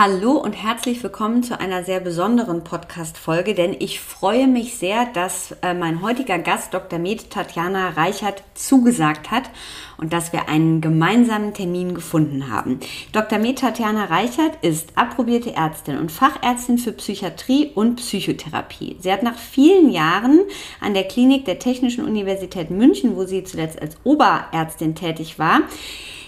Hallo und herzlich willkommen zu einer sehr besonderen Podcast-Folge, denn ich freue mich sehr, dass äh, mein heutiger Gast Dr. Med Tatjana Reichert zugesagt hat und dass wir einen gemeinsamen Termin gefunden haben. Dr. Med Tatjana Reichert ist approbierte Ärztin und Fachärztin für Psychiatrie und Psychotherapie. Sie hat nach vielen Jahren an der Klinik der Technischen Universität München, wo sie zuletzt als Oberärztin tätig war,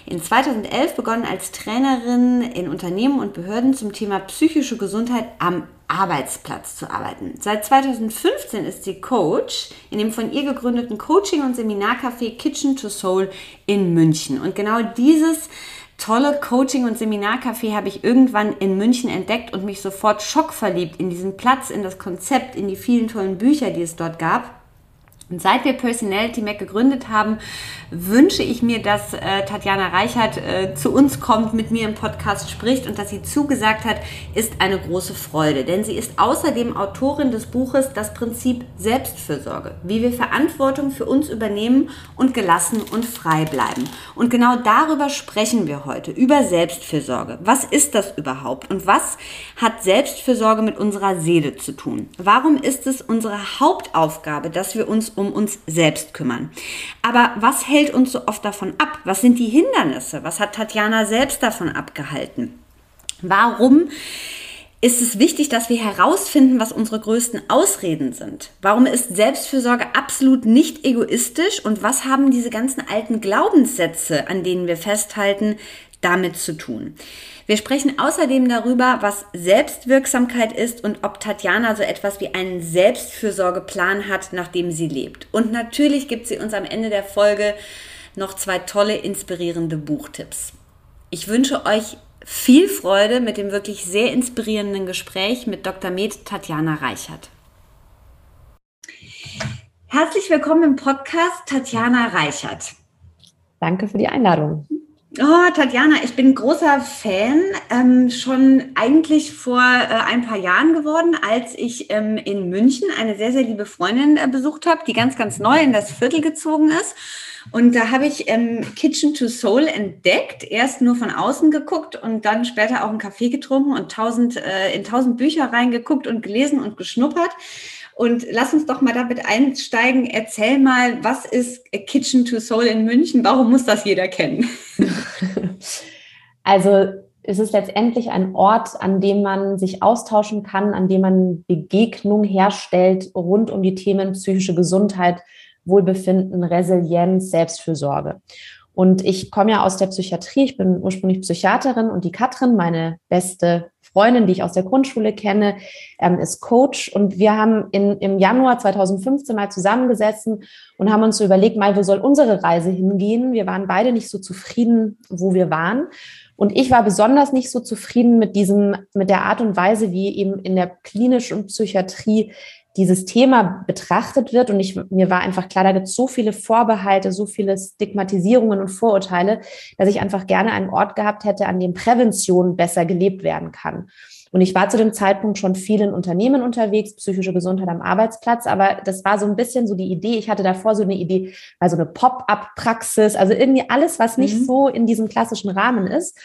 in 2011 begonnen als Trainerin in Unternehmen und Behörden zum Thema psychische Gesundheit am Arbeitsplatz zu arbeiten. Seit 2015 ist sie Coach in dem von ihr gegründeten Coaching- und Seminarcafé Kitchen to Soul in München. Und genau dieses tolle Coaching- und Seminarcafé habe ich irgendwann in München entdeckt und mich sofort schockverliebt in diesen Platz, in das Konzept, in die vielen tollen Bücher, die es dort gab. Und seit wir Personality Mac gegründet haben, wünsche ich mir, dass äh, Tatjana Reichert äh, zu uns kommt, mit mir im Podcast spricht und dass sie zugesagt hat, ist eine große Freude. Denn sie ist außerdem Autorin des Buches Das Prinzip Selbstfürsorge, wie wir Verantwortung für uns übernehmen und gelassen und frei bleiben. Und genau darüber sprechen wir heute, über Selbstfürsorge. Was ist das überhaupt und was hat Selbstfürsorge mit unserer Seele zu tun? Warum ist es unsere Hauptaufgabe, dass wir uns um uns selbst kümmern? Aber was hält uns so oft davon ab? Was sind die Hindernisse? Was hat Tatjana selbst davon abgehalten? Warum ist es wichtig, dass wir herausfinden, was unsere größten Ausreden sind? Warum ist Selbstfürsorge absolut nicht egoistisch? Und was haben diese ganzen alten Glaubenssätze, an denen wir festhalten, damit zu tun? Wir sprechen außerdem darüber, was Selbstwirksamkeit ist und ob Tatjana so etwas wie einen Selbstfürsorgeplan hat, nachdem sie lebt. Und natürlich gibt sie uns am Ende der Folge noch zwei tolle, inspirierende Buchtipps. Ich wünsche euch viel Freude mit dem wirklich sehr inspirierenden Gespräch mit Dr. Med Tatjana Reichert. Herzlich willkommen im Podcast Tatjana Reichert. Danke für die Einladung. Oh, Tatjana, ich bin großer Fan, ähm, schon eigentlich vor äh, ein paar Jahren geworden, als ich ähm, in München eine sehr, sehr liebe Freundin äh, besucht habe, die ganz, ganz neu in das Viertel gezogen ist. Und da habe ich ähm, Kitchen to Soul entdeckt, erst nur von außen geguckt und dann später auch einen Kaffee getrunken und tausend, äh, in tausend Bücher reingeguckt und gelesen und geschnuppert. Und lass uns doch mal damit einsteigen. Erzähl mal, was ist Kitchen to Soul in München? Warum muss das jeder kennen? Also es ist letztendlich ein Ort, an dem man sich austauschen kann, an dem man Begegnung herstellt rund um die Themen psychische Gesundheit, Wohlbefinden, Resilienz, Selbstfürsorge. Und ich komme ja aus der Psychiatrie, ich bin ursprünglich Psychiaterin und die Katrin, meine beste Freundin, die ich aus der Grundschule kenne, ähm, ist Coach. Und wir haben in, im Januar 2015 mal zusammengesessen und haben uns überlegt, mal, wo soll unsere Reise hingehen? Wir waren beide nicht so zufrieden, wo wir waren. Und ich war besonders nicht so zufrieden mit diesem, mit der Art und Weise, wie eben in der klinischen Psychiatrie dieses Thema betrachtet wird. Und ich, mir war einfach klar, da gibt es so viele Vorbehalte, so viele Stigmatisierungen und Vorurteile, dass ich einfach gerne einen Ort gehabt hätte, an dem Prävention besser gelebt werden kann. Und ich war zu dem Zeitpunkt schon vielen Unternehmen unterwegs, psychische Gesundheit am Arbeitsplatz, aber das war so ein bisschen so die Idee. Ich hatte davor so eine Idee, weil so eine Pop-up-Praxis, also irgendwie alles, was nicht mhm. so in diesem klassischen Rahmen ist.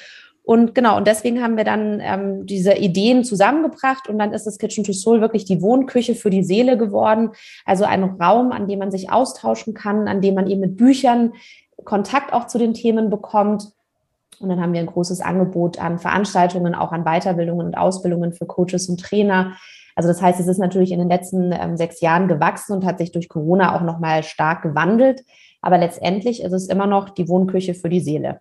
Und genau, und deswegen haben wir dann ähm, diese Ideen zusammengebracht und dann ist das Kitchen to Soul wirklich die Wohnküche für die Seele geworden. Also ein Raum, an dem man sich austauschen kann, an dem man eben mit Büchern Kontakt auch zu den Themen bekommt. Und dann haben wir ein großes Angebot an Veranstaltungen, auch an Weiterbildungen und Ausbildungen für Coaches und Trainer. Also das heißt, es ist natürlich in den letzten ähm, sechs Jahren gewachsen und hat sich durch Corona auch nochmal stark gewandelt. Aber letztendlich ist es immer noch die Wohnküche für die Seele.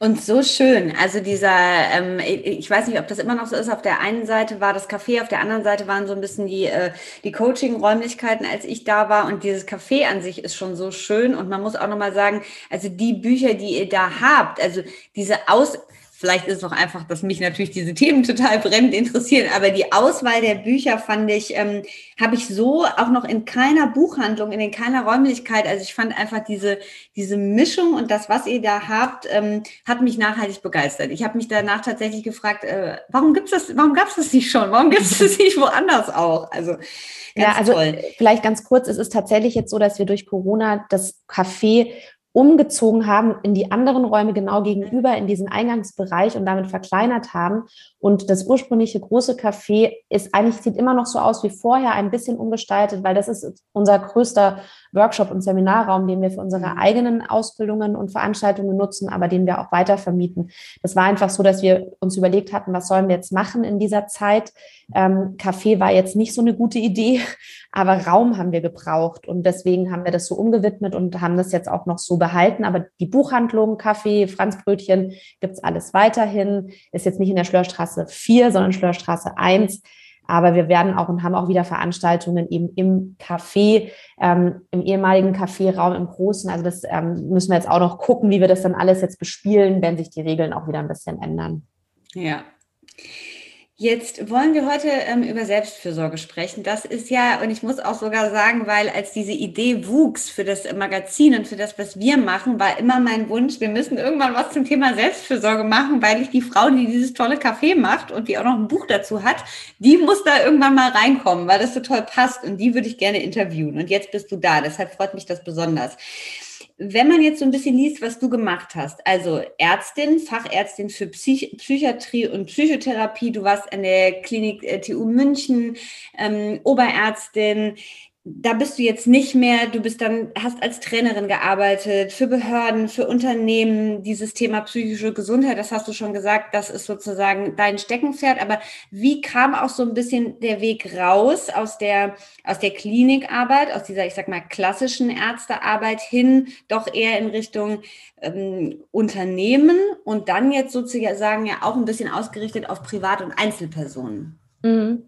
Und so schön. Also dieser, ähm, ich weiß nicht, ob das immer noch so ist. Auf der einen Seite war das Café, auf der anderen Seite waren so ein bisschen die, äh, die Coaching-Räumlichkeiten, als ich da war. Und dieses Café an sich ist schon so schön. Und man muss auch nochmal sagen, also die Bücher, die ihr da habt, also diese Aus, Vielleicht ist es auch einfach, dass mich natürlich diese Themen total brennend interessieren, aber die Auswahl der Bücher fand ich, ähm, habe ich so auch noch in keiner Buchhandlung, in keiner Räumlichkeit. Also ich fand einfach diese, diese Mischung und das, was ihr da habt, ähm, hat mich nachhaltig begeistert. Ich habe mich danach tatsächlich gefragt, äh, warum gibt's das, warum gab es das nicht schon? Warum gibt es das nicht woanders auch? Also ja, also toll. vielleicht ganz kurz, es ist tatsächlich jetzt so, dass wir durch Corona das Café umgezogen haben in die anderen Räume genau gegenüber in diesen Eingangsbereich und damit verkleinert haben. Und das ursprüngliche große Café ist eigentlich, sieht immer noch so aus wie vorher, ein bisschen umgestaltet, weil das ist unser größter Workshop- und Seminarraum, den wir für unsere mhm. eigenen Ausbildungen und Veranstaltungen nutzen, aber den wir auch weiter vermieten. Das war einfach so, dass wir uns überlegt hatten, was sollen wir jetzt machen in dieser Zeit? Ähm, Café war jetzt nicht so eine gute Idee, aber Raum haben wir gebraucht und deswegen haben wir das so umgewidmet und haben das jetzt auch noch so behalten. Aber die Buchhandlung, Kaffee, Franzbrötchen gibt's alles weiterhin. Ist jetzt nicht in der Schlörstraße 4, sondern Schlörstraße 1. Aber wir werden auch und haben auch wieder Veranstaltungen eben im Café, ähm, im ehemaligen Caféraum, im Großen. Also das ähm, müssen wir jetzt auch noch gucken, wie wir das dann alles jetzt bespielen, wenn sich die Regeln auch wieder ein bisschen ändern. Ja. Jetzt wollen wir heute ähm, über Selbstfürsorge sprechen. Das ist ja, und ich muss auch sogar sagen, weil als diese Idee wuchs für das Magazin und für das, was wir machen, war immer mein Wunsch, wir müssen irgendwann was zum Thema Selbstfürsorge machen, weil ich die Frau, die dieses tolle Café macht und die auch noch ein Buch dazu hat, die muss da irgendwann mal reinkommen, weil das so toll passt und die würde ich gerne interviewen. Und jetzt bist du da, deshalb freut mich das besonders wenn man jetzt so ein bisschen liest, was du gemacht hast, also Ärztin, Fachärztin für Psych Psychiatrie und Psychotherapie, du warst an der Klinik äh, TU München, ähm, Oberärztin, da bist du jetzt nicht mehr, du bist dann, hast als Trainerin gearbeitet, für Behörden, für Unternehmen, dieses Thema psychische Gesundheit, das hast du schon gesagt, das ist sozusagen dein Steckenpferd. Aber wie kam auch so ein bisschen der Weg raus aus der, aus der Klinikarbeit, aus dieser, ich sag mal, klassischen Ärztearbeit hin, doch eher in Richtung ähm, Unternehmen und dann jetzt sozusagen ja auch ein bisschen ausgerichtet auf Privat- und Einzelpersonen? Mhm.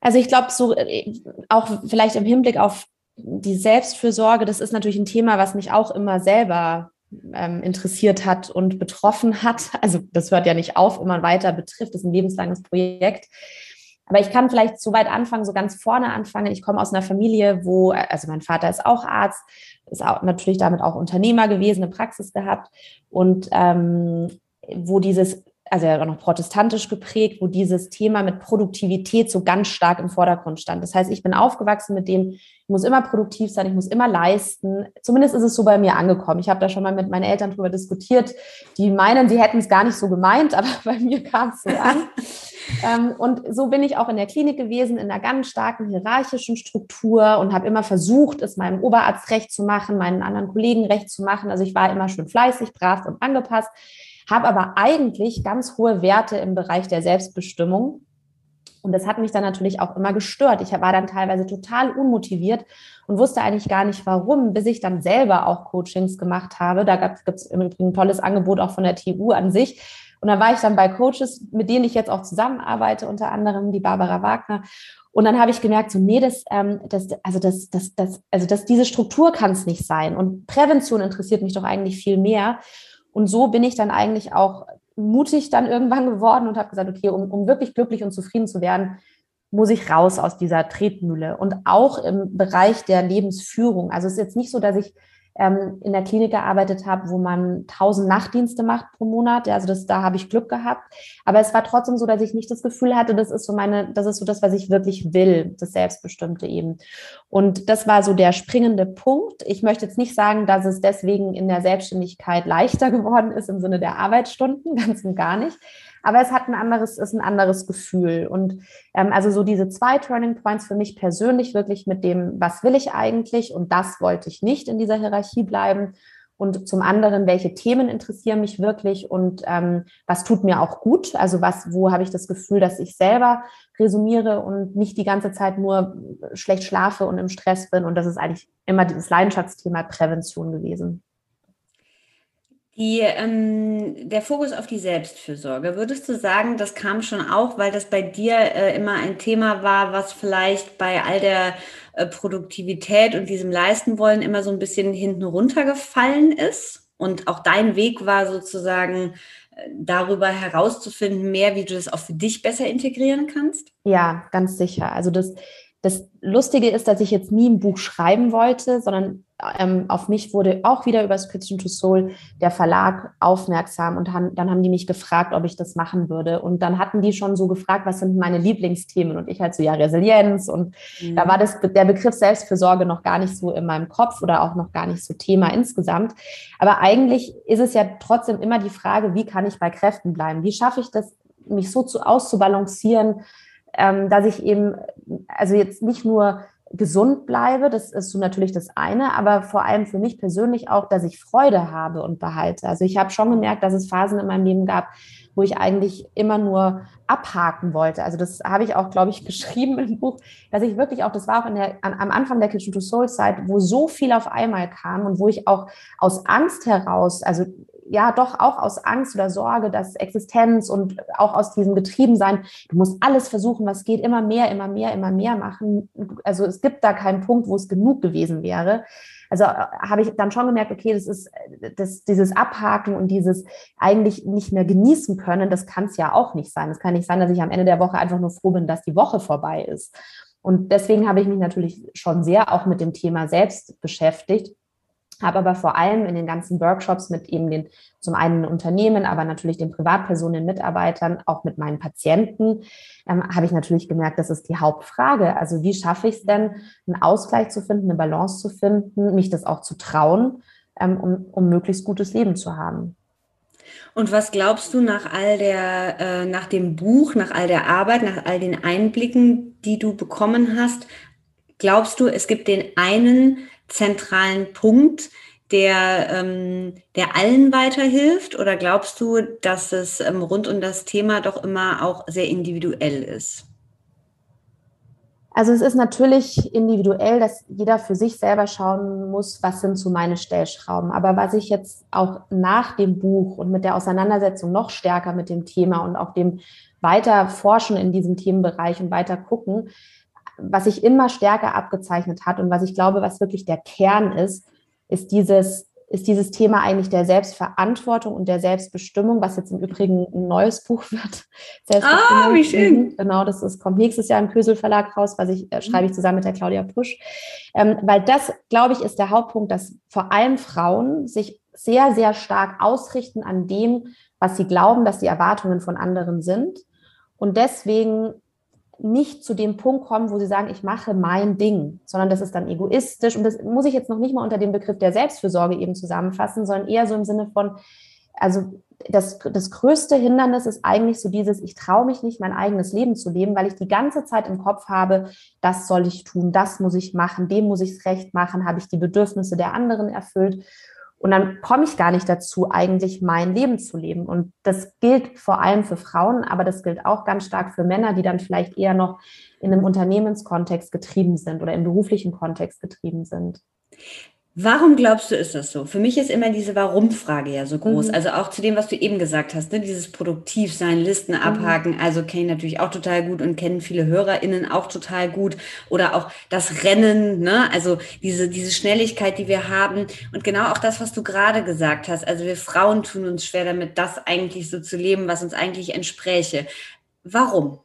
Also ich glaube, so äh, auch vielleicht im Hinblick auf die Selbstfürsorge, das ist natürlich ein Thema, was mich auch immer selber ähm, interessiert hat und betroffen hat. Also das hört ja nicht auf, immer weiter betrifft, das ist ein lebenslanges Projekt. Aber ich kann vielleicht zu weit anfangen, so ganz vorne anfangen. Ich komme aus einer Familie, wo, also mein Vater ist auch Arzt, ist auch natürlich damit auch Unternehmer gewesen, eine Praxis gehabt und ähm, wo dieses also ja auch noch protestantisch geprägt, wo dieses Thema mit Produktivität so ganz stark im Vordergrund stand. Das heißt, ich bin aufgewachsen mit dem, ich muss immer produktiv sein, ich muss immer leisten. Zumindest ist es so bei mir angekommen. Ich habe da schon mal mit meinen Eltern drüber diskutiert. Die meinen, sie hätten es gar nicht so gemeint, aber bei mir kam es so an. ähm, und so bin ich auch in der Klinik gewesen, in einer ganz starken hierarchischen Struktur und habe immer versucht, es meinem Oberarzt recht zu machen, meinen anderen Kollegen recht zu machen. Also ich war immer schön fleißig, brav und angepasst habe aber eigentlich ganz hohe Werte im Bereich der Selbstbestimmung. Und das hat mich dann natürlich auch immer gestört. Ich war dann teilweise total unmotiviert und wusste eigentlich gar nicht warum, bis ich dann selber auch Coachings gemacht habe. Da gibt es im Übrigen ein tolles Angebot auch von der TU an sich. Und dann war ich dann bei Coaches, mit denen ich jetzt auch zusammenarbeite, unter anderem die Barbara Wagner. Und dann habe ich gemerkt, so, nee, das, ähm, das, also das, das, das, also das, diese Struktur kann es nicht sein. Und Prävention interessiert mich doch eigentlich viel mehr. Und so bin ich dann eigentlich auch mutig dann irgendwann geworden und habe gesagt, okay, um, um wirklich glücklich und zufrieden zu werden, muss ich raus aus dieser Tretmühle und auch im Bereich der Lebensführung. Also es ist jetzt nicht so, dass ich ähm, in der Klinik gearbeitet habe, wo man 1000 Nachtdienste macht pro Monat. Also das, da habe ich Glück gehabt. Aber es war trotzdem so, dass ich nicht das Gefühl hatte, das ist so meine, das ist so das, was ich wirklich will, das Selbstbestimmte eben. Und das war so der springende Punkt. Ich möchte jetzt nicht sagen, dass es deswegen in der Selbstständigkeit leichter geworden ist im Sinne der Arbeitsstunden, ganz und gar nicht. Aber es hat ein anderes, ist ein anderes Gefühl. Und ähm, also so diese zwei Turning Points für mich persönlich wirklich mit dem, was will ich eigentlich? Und das wollte ich nicht in dieser Hierarchie bleiben. und zum anderen, welche Themen interessieren mich wirklich und ähm, was tut mir auch gut, also was, wo habe ich das Gefühl, dass ich selber resumiere und nicht die ganze Zeit nur schlecht schlafe und im Stress bin und das ist eigentlich immer dieses Leidenschaftsthema Prävention gewesen. Die, ähm, der Fokus auf die Selbstfürsorge, würdest du sagen, das kam schon auch, weil das bei dir äh, immer ein Thema war, was vielleicht bei all der äh, Produktivität und diesem Leisten wollen immer so ein bisschen hinten runtergefallen ist? Und auch dein Weg war sozusagen äh, darüber herauszufinden, mehr, wie du das auch für dich besser integrieren kannst? Ja, ganz sicher. Also das, das Lustige ist, dass ich jetzt nie ein Buch schreiben wollte, sondern ähm, auf mich wurde auch wieder über Kitchen to Soul der Verlag aufmerksam und haben, dann haben die mich gefragt, ob ich das machen würde. Und dann hatten die schon so gefragt, was sind meine Lieblingsthemen? Und ich halt so, ja, Resilienz. Und mhm. da war das, der Begriff Selbstfürsorge noch gar nicht so in meinem Kopf oder auch noch gar nicht so Thema insgesamt. Aber eigentlich ist es ja trotzdem immer die Frage, wie kann ich bei Kräften bleiben? Wie schaffe ich das, mich so zu auszubalancieren, ähm, dass ich eben, also jetzt nicht nur gesund bleibe, das ist so natürlich das eine, aber vor allem für mich persönlich auch, dass ich Freude habe und behalte. Also ich habe schon gemerkt, dass es Phasen in meinem Leben gab, wo ich eigentlich immer nur abhaken wollte. Also das habe ich auch, glaube ich, geschrieben im Buch, dass ich wirklich auch, das war auch in der, an, am Anfang der Kitchen to Soul Zeit, wo so viel auf einmal kam und wo ich auch aus Angst heraus, also ja doch auch aus Angst oder Sorge, dass Existenz und auch aus diesem Getriebensein, du musst alles versuchen, was geht, immer mehr, immer mehr, immer mehr machen. Also es gibt da keinen Punkt, wo es genug gewesen wäre. Also äh, habe ich dann schon gemerkt, okay, das ist das, dieses Abhaken und dieses eigentlich nicht mehr genießen können, das kann es ja auch nicht sein. Es kann nicht sein, dass ich am Ende der Woche einfach nur froh bin, dass die Woche vorbei ist. Und deswegen habe ich mich natürlich schon sehr auch mit dem Thema selbst beschäftigt habe aber vor allem in den ganzen Workshops mit eben den zum einen Unternehmen, aber natürlich den Privatpersonen, Mitarbeitern, auch mit meinen Patienten, ähm, habe ich natürlich gemerkt, das ist die Hauptfrage. Also wie schaffe ich es denn, einen Ausgleich zu finden, eine Balance zu finden, mich das auch zu trauen, ähm, um, um möglichst gutes Leben zu haben. Und was glaubst du nach all der, äh, nach dem Buch, nach all der Arbeit, nach all den Einblicken, die du bekommen hast, glaubst du, es gibt den einen zentralen Punkt, der, ähm, der allen weiterhilft? Oder glaubst du, dass es ähm, rund um das Thema doch immer auch sehr individuell ist? Also es ist natürlich individuell, dass jeder für sich selber schauen muss, was sind so meine Stellschrauben. Aber was ich jetzt auch nach dem Buch und mit der Auseinandersetzung noch stärker mit dem Thema und auch dem weiter forschen in diesem Themenbereich und weiter gucken, was sich immer stärker abgezeichnet hat und was ich glaube, was wirklich der Kern ist, ist dieses, ist dieses Thema eigentlich der Selbstverantwortung und der Selbstbestimmung, was jetzt im Übrigen ein neues Buch wird. Ah, wie schön. Genau, das ist, kommt nächstes Jahr im Kösel Verlag raus, was ich äh, schreibe ich zusammen mit der Claudia Pusch. Ähm, weil das, glaube ich, ist der Hauptpunkt, dass vor allem Frauen sich sehr, sehr stark ausrichten an dem, was sie glauben, dass die Erwartungen von anderen sind. Und deswegen nicht zu dem Punkt kommen, wo sie sagen, ich mache mein Ding, sondern das ist dann egoistisch. Und das muss ich jetzt noch nicht mal unter dem Begriff der Selbstfürsorge eben zusammenfassen, sondern eher so im Sinne von, also das, das größte Hindernis ist eigentlich so dieses, ich traue mich nicht, mein eigenes Leben zu leben, weil ich die ganze Zeit im Kopf habe, das soll ich tun, das muss ich machen, dem muss ich es recht machen, habe ich die Bedürfnisse der anderen erfüllt. Und dann komme ich gar nicht dazu, eigentlich mein Leben zu leben. Und das gilt vor allem für Frauen, aber das gilt auch ganz stark für Männer, die dann vielleicht eher noch in einem Unternehmenskontext getrieben sind oder im beruflichen Kontext getrieben sind. Warum glaubst du, ist das so? Für mich ist immer diese Warum-Frage ja so groß. Mhm. Also auch zu dem, was du eben gesagt hast, ne? dieses Produktivsein, Listen mhm. abhaken. Also kenne ich natürlich auch total gut und kennen viele HörerInnen auch total gut. Oder auch das Rennen, ne? also diese, diese Schnelligkeit, die wir haben. Und genau auch das, was du gerade gesagt hast. Also wir Frauen tun uns schwer damit, das eigentlich so zu leben, was uns eigentlich entspräche. Warum?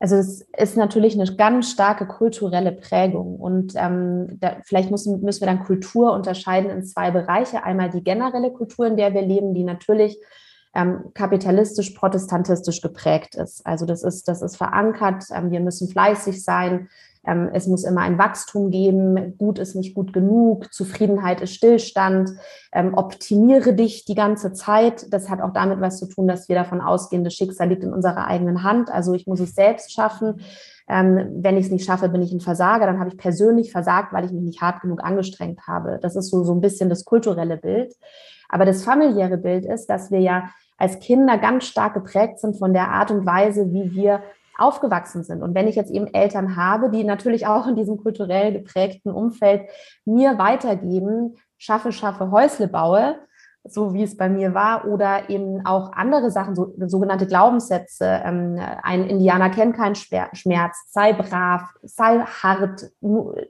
Also es ist natürlich eine ganz starke kulturelle Prägung und ähm, da, vielleicht müssen, müssen wir dann Kultur unterscheiden in zwei Bereiche. Einmal die generelle Kultur, in der wir leben, die natürlich ähm, kapitalistisch, protestantistisch geprägt ist. Also das ist, das ist verankert. Ähm, wir müssen fleißig sein. Ähm, es muss immer ein Wachstum geben, gut ist nicht gut genug, Zufriedenheit ist Stillstand, ähm, optimiere dich die ganze Zeit. Das hat auch damit was zu tun, dass wir davon ausgehen, das Schicksal liegt in unserer eigenen Hand. Also ich muss es selbst schaffen. Ähm, wenn ich es nicht schaffe, bin ich ein Versager. Dann habe ich persönlich versagt, weil ich mich nicht hart genug angestrengt habe. Das ist so, so ein bisschen das kulturelle Bild. Aber das familiäre Bild ist, dass wir ja als Kinder ganz stark geprägt sind von der Art und Weise, wie wir aufgewachsen sind. Und wenn ich jetzt eben Eltern habe, die natürlich auch in diesem kulturell geprägten Umfeld mir weitergeben, schaffe, schaffe, Häusle baue, so wie es bei mir war, oder eben auch andere Sachen, so, sogenannte Glaubenssätze. Ähm, ein Indianer kennt keinen Schmerz, sei brav, sei hart,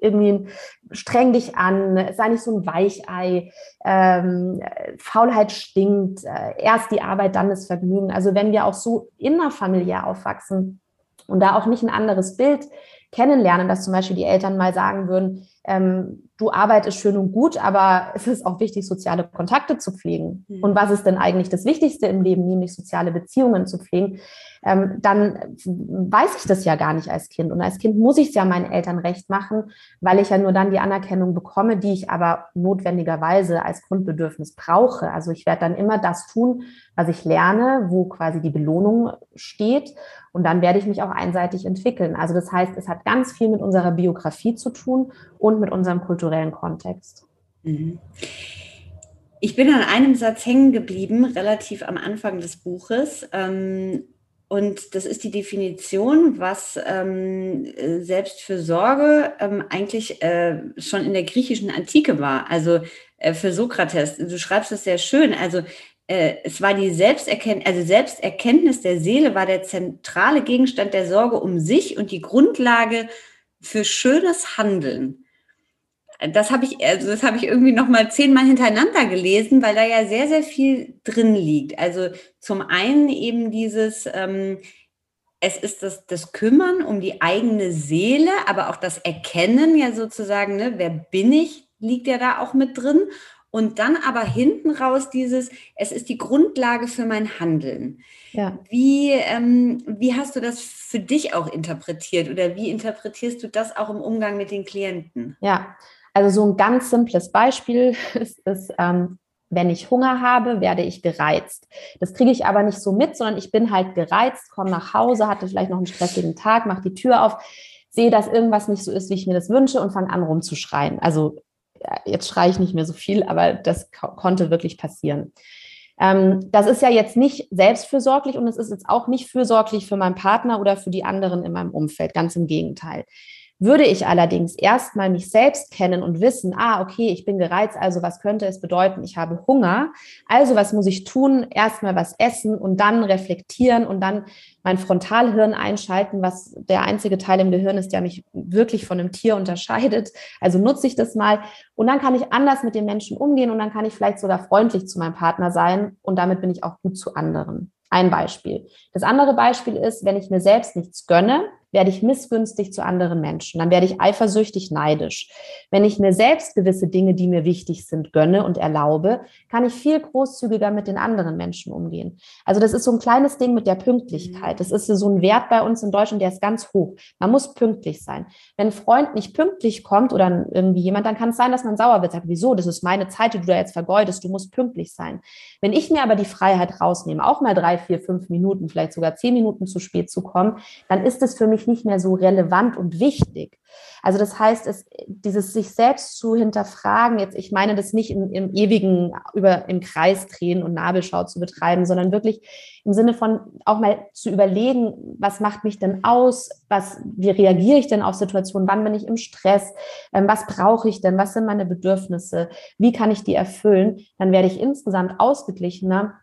irgendwie streng dich an, sei nicht so ein Weichei, ähm, Faulheit stinkt, äh, erst die Arbeit, dann das Vergnügen. Also wenn wir auch so innerfamiliär aufwachsen und da auch nicht ein anderes Bild kennenlernen, dass zum Beispiel die Eltern mal sagen würden, ähm, du arbeitest schön und gut, aber es ist auch wichtig, soziale Kontakte zu pflegen. Mhm. Und was ist denn eigentlich das Wichtigste im Leben, nämlich soziale Beziehungen zu pflegen? Ähm, dann weiß ich das ja gar nicht als Kind. Und als Kind muss ich es ja meinen Eltern recht machen, weil ich ja nur dann die Anerkennung bekomme, die ich aber notwendigerweise als Grundbedürfnis brauche. Also ich werde dann immer das tun, was ich lerne, wo quasi die Belohnung steht. Und dann werde ich mich auch einseitig entwickeln. Also das heißt, es hat ganz viel mit unserer Biografie zu tun und mit unserem kulturellen Kontext. Mhm. Ich bin an einem Satz hängen geblieben, relativ am Anfang des Buches. Ähm, und das ist die Definition, was ähm, Selbstfürsorge ähm, eigentlich äh, schon in der griechischen Antike war. Also äh, für Sokrates. Du schreibst es sehr schön. Also äh, es war die Selbsterkenntnis, also Selbsterkenntnis der Seele war der zentrale Gegenstand der Sorge um sich und die Grundlage für schönes Handeln. Das habe ich, also das habe ich irgendwie noch mal zehnmal hintereinander gelesen, weil da ja sehr, sehr viel drin liegt. Also zum einen eben dieses, ähm, es ist das, das Kümmern um die eigene Seele, aber auch das Erkennen ja sozusagen, ne, wer bin ich, liegt ja da auch mit drin. Und dann aber hinten raus dieses, es ist die Grundlage für mein Handeln. Ja. Wie, ähm, wie hast du das für dich auch interpretiert oder wie interpretierst du das auch im Umgang mit den Klienten? Ja, also so ein ganz simples Beispiel ist, ist ähm, wenn ich Hunger habe, werde ich gereizt. Das kriege ich aber nicht so mit, sondern ich bin halt gereizt, komme nach Hause, hatte vielleicht noch einen stressigen Tag, mache die Tür auf, sehe, dass irgendwas nicht so ist, wie ich mir das wünsche und fange an rumzuschreien. Also jetzt schreie ich nicht mehr so viel, aber das konnte wirklich passieren. Ähm, das ist ja jetzt nicht selbstfürsorglich und es ist jetzt auch nicht fürsorglich für meinen Partner oder für die anderen in meinem Umfeld. Ganz im Gegenteil. Würde ich allerdings erstmal mich selbst kennen und wissen, ah, okay, ich bin gereizt, also was könnte es bedeuten? Ich habe Hunger. Also was muss ich tun? Erstmal was essen und dann reflektieren und dann mein Frontalhirn einschalten, was der einzige Teil im Gehirn ist, der mich wirklich von einem Tier unterscheidet. Also nutze ich das mal und dann kann ich anders mit den Menschen umgehen und dann kann ich vielleicht sogar freundlich zu meinem Partner sein und damit bin ich auch gut zu anderen. Ein Beispiel. Das andere Beispiel ist, wenn ich mir selbst nichts gönne, werde ich missgünstig zu anderen Menschen. Dann werde ich eifersüchtig, neidisch. Wenn ich mir selbst gewisse Dinge, die mir wichtig sind, gönne und erlaube, kann ich viel großzügiger mit den anderen Menschen umgehen. Also das ist so ein kleines Ding mit der Pünktlichkeit. Mhm. Das ist so ein Wert bei uns in Deutschland, der ist ganz hoch. Man muss pünktlich sein. Wenn ein Freund nicht pünktlich kommt oder irgendwie jemand, dann kann es sein, dass man sauer wird. Sagt, wieso? Das ist meine Zeit, die du da jetzt vergeudest. Du musst pünktlich sein. Wenn ich mir aber die Freiheit rausnehme, auch mal drei, vier, fünf Minuten, vielleicht sogar zehn Minuten zu spät zu kommen, dann ist es für mich nicht mehr so relevant und wichtig. Also das heißt, es, dieses sich selbst zu hinterfragen, jetzt, ich meine das nicht im, im ewigen über im Kreis drehen und Nabelschau zu betreiben, sondern wirklich im Sinne von auch mal zu überlegen, was macht mich denn aus, was, wie reagiere ich denn auf Situationen, wann bin ich im Stress, ähm, was brauche ich denn, was sind meine Bedürfnisse, wie kann ich die erfüllen, dann werde ich insgesamt ausgeglichener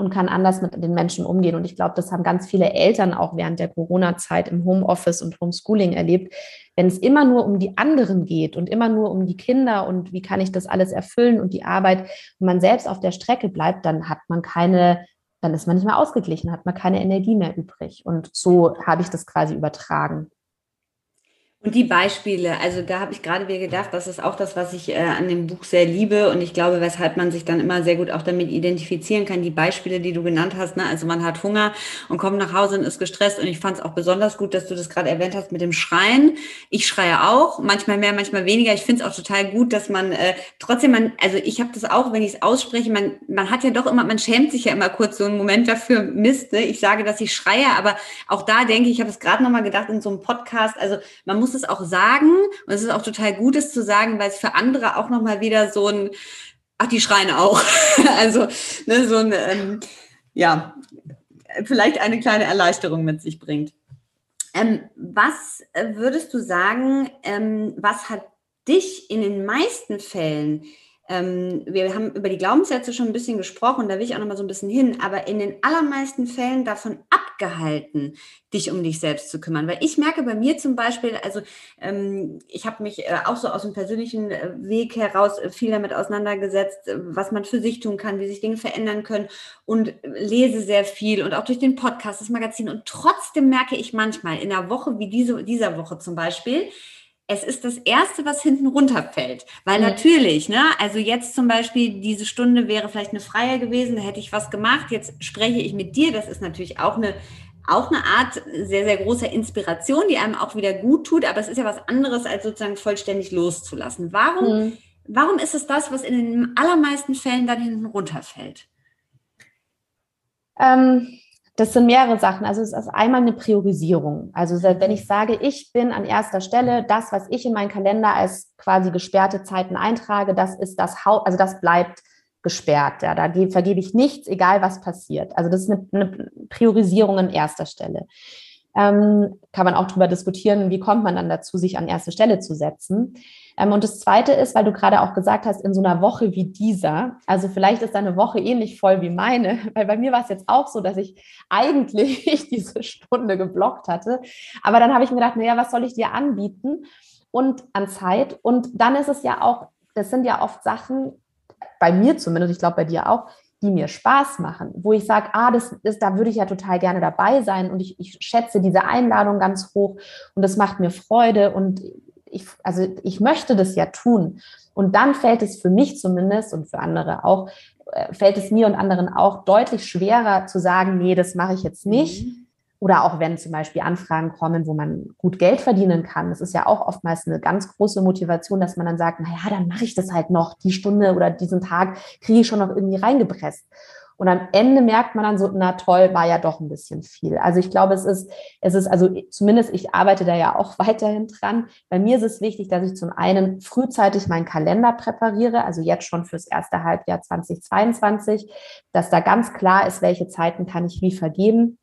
und kann anders mit den Menschen umgehen. Und ich glaube, das haben ganz viele Eltern auch während der Corona-Zeit im Homeoffice und Homeschooling erlebt. Wenn es immer nur um die anderen geht und immer nur um die Kinder und wie kann ich das alles erfüllen und die Arbeit und man selbst auf der Strecke bleibt, dann hat man keine, dann ist man nicht mehr ausgeglichen, hat man keine Energie mehr übrig. Und so habe ich das quasi übertragen. Und die Beispiele, also da habe ich gerade wieder gedacht, das ist auch das, was ich äh, an dem Buch sehr liebe und ich glaube, weshalb man sich dann immer sehr gut auch damit identifizieren kann. Die Beispiele, die du genannt hast, ne? also man hat Hunger und kommt nach Hause und ist gestresst und ich fand es auch besonders gut, dass du das gerade erwähnt hast mit dem Schreien. Ich schreie auch, manchmal mehr, manchmal weniger. Ich finde es auch total gut, dass man äh, trotzdem, man, also ich habe das auch, wenn ich es ausspreche, man, man hat ja doch immer, man schämt sich ja immer kurz so einen Moment dafür, Mist, ne? ich sage, dass ich schreie, aber auch da denke ich, ich habe es gerade nochmal gedacht in so einem Podcast, also man muss muss es auch sagen und es ist auch total gut, es zu sagen, weil es für andere auch nochmal wieder so ein, ach, die schreien auch. also ne, so ein, ähm, ja, vielleicht eine kleine Erleichterung mit sich bringt. Ähm, was würdest du sagen, ähm, was hat dich in den meisten Fällen ähm, wir haben über die Glaubenssätze schon ein bisschen gesprochen, da will ich auch noch mal so ein bisschen hin, aber in den allermeisten Fällen davon abgehalten, dich um dich selbst zu kümmern. Weil ich merke bei mir zum Beispiel, also ähm, ich habe mich äh, auch so aus dem persönlichen äh, Weg heraus äh, viel damit auseinandergesetzt, äh, was man für sich tun kann, wie sich Dinge verändern können und lese sehr viel und auch durch den Podcast, das Magazin. Und trotzdem merke ich manchmal in einer Woche wie diese, dieser Woche zum Beispiel, es ist das Erste, was hinten runterfällt. Weil natürlich, ne, also jetzt zum Beispiel, diese Stunde wäre vielleicht eine freie gewesen, da hätte ich was gemacht, jetzt spreche ich mit dir, das ist natürlich auch eine, auch eine Art sehr, sehr großer Inspiration, die einem auch wieder gut tut, aber es ist ja was anderes, als sozusagen vollständig loszulassen. Warum, mhm. warum ist es das, was in den allermeisten Fällen dann hinten runterfällt? Ähm, das sind mehrere Sachen. Also es ist einmal eine Priorisierung. Also wenn ich sage, ich bin an erster Stelle, das, was ich in meinen Kalender als quasi gesperrte Zeiten eintrage, das ist das Haupt, also das bleibt gesperrt. Ja, da vergebe ich nichts, egal was passiert. Also das ist eine, eine Priorisierung an erster Stelle. Ähm, kann man auch darüber diskutieren, wie kommt man dann dazu, sich an erste Stelle zu setzen. Ähm, und das Zweite ist, weil du gerade auch gesagt hast, in so einer Woche wie dieser, also vielleicht ist deine Woche ähnlich voll wie meine, weil bei mir war es jetzt auch so, dass ich eigentlich diese Stunde geblockt hatte. Aber dann habe ich mir gedacht, naja, was soll ich dir anbieten? Und an Zeit. Und dann ist es ja auch, das sind ja oft Sachen, bei mir zumindest, ich glaube bei dir auch, die mir Spaß machen, wo ich sage, ah, das ist, da würde ich ja total gerne dabei sein und ich, ich schätze diese Einladung ganz hoch und das macht mir Freude und ich, also ich möchte das ja tun. Und dann fällt es für mich zumindest und für andere auch, äh, fällt es mir und anderen auch deutlich schwerer zu sagen, nee, das mache ich jetzt nicht. Mhm. Oder auch wenn zum Beispiel Anfragen kommen, wo man gut Geld verdienen kann. Das ist ja auch oftmals eine ganz große Motivation, dass man dann sagt, naja, dann mache ich das halt noch. Die Stunde oder diesen Tag kriege ich schon noch irgendwie reingepresst. Und am Ende merkt man dann so, na toll, war ja doch ein bisschen viel. Also ich glaube, es ist, es ist, also zumindest ich arbeite da ja auch weiterhin dran. Bei mir ist es wichtig, dass ich zum einen frühzeitig meinen Kalender präpariere, also jetzt schon fürs erste Halbjahr 2022, dass da ganz klar ist, welche Zeiten kann ich wie vergeben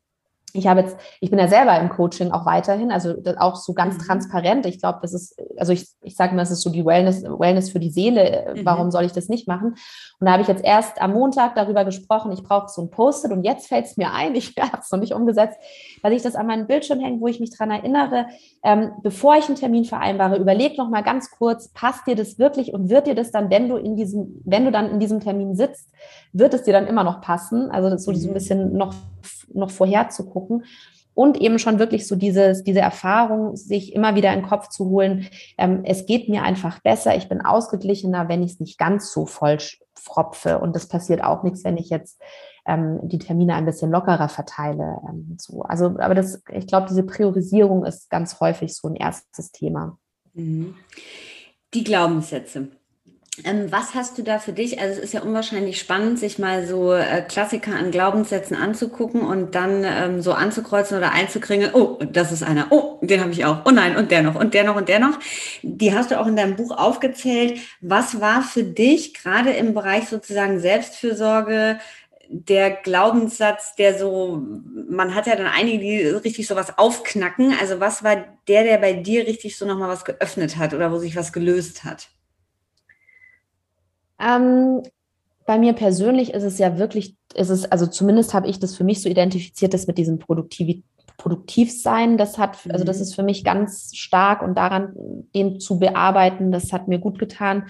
ich habe jetzt, ich bin ja selber im Coaching auch weiterhin, also auch so ganz mhm. transparent. Ich glaube, das ist, also ich, ich sage mal, das ist so die Wellness, Wellness für die Seele. Mhm. Warum soll ich das nicht machen? Und da habe ich jetzt erst am Montag darüber gesprochen, ich brauche so ein Post-it und jetzt fällt es mir ein, ich habe es noch nicht umgesetzt, dass ich das an meinen Bildschirm hänge, wo ich mich daran erinnere, ähm, bevor ich einen Termin vereinbare, überleg noch mal ganz kurz, passt dir das wirklich und wird dir das dann, wenn du in diesem, wenn du dann in diesem Termin sitzt, wird es dir dann immer noch passen? Also das so, so ein mhm. bisschen noch, noch vorher zu gucken und eben schon wirklich so dieses, diese Erfahrung, sich immer wieder in den Kopf zu holen. Ähm, es geht mir einfach besser, ich bin ausgeglichener, wenn ich es nicht ganz so voll fropfe. Und das passiert auch nichts, wenn ich jetzt ähm, die Termine ein bisschen lockerer verteile. Ähm, so. Also, aber das, ich glaube, diese Priorisierung ist ganz häufig so ein erstes Thema. Mhm. Die Glaubenssätze. Ähm, was hast du da für dich? Also es ist ja unwahrscheinlich spannend, sich mal so äh, Klassiker an Glaubenssätzen anzugucken und dann ähm, so anzukreuzen oder einzukringen. Oh, das ist einer. Oh, den habe ich auch. Oh nein, und der noch und der noch und der noch. Die hast du auch in deinem Buch aufgezählt. Was war für dich gerade im Bereich sozusagen Selbstfürsorge der Glaubenssatz, der so, man hat ja dann einige, die richtig sowas aufknacken. Also was war der, der bei dir richtig so nochmal was geöffnet hat oder wo sich was gelöst hat? Ähm, bei mir persönlich ist es ja wirklich, ist es, also zumindest habe ich das für mich so identifiziert, dass mit diesem Produktiv Produktivsein, das hat, also das mhm. ist für mich ganz stark und daran, den zu bearbeiten, das hat mir gut getan.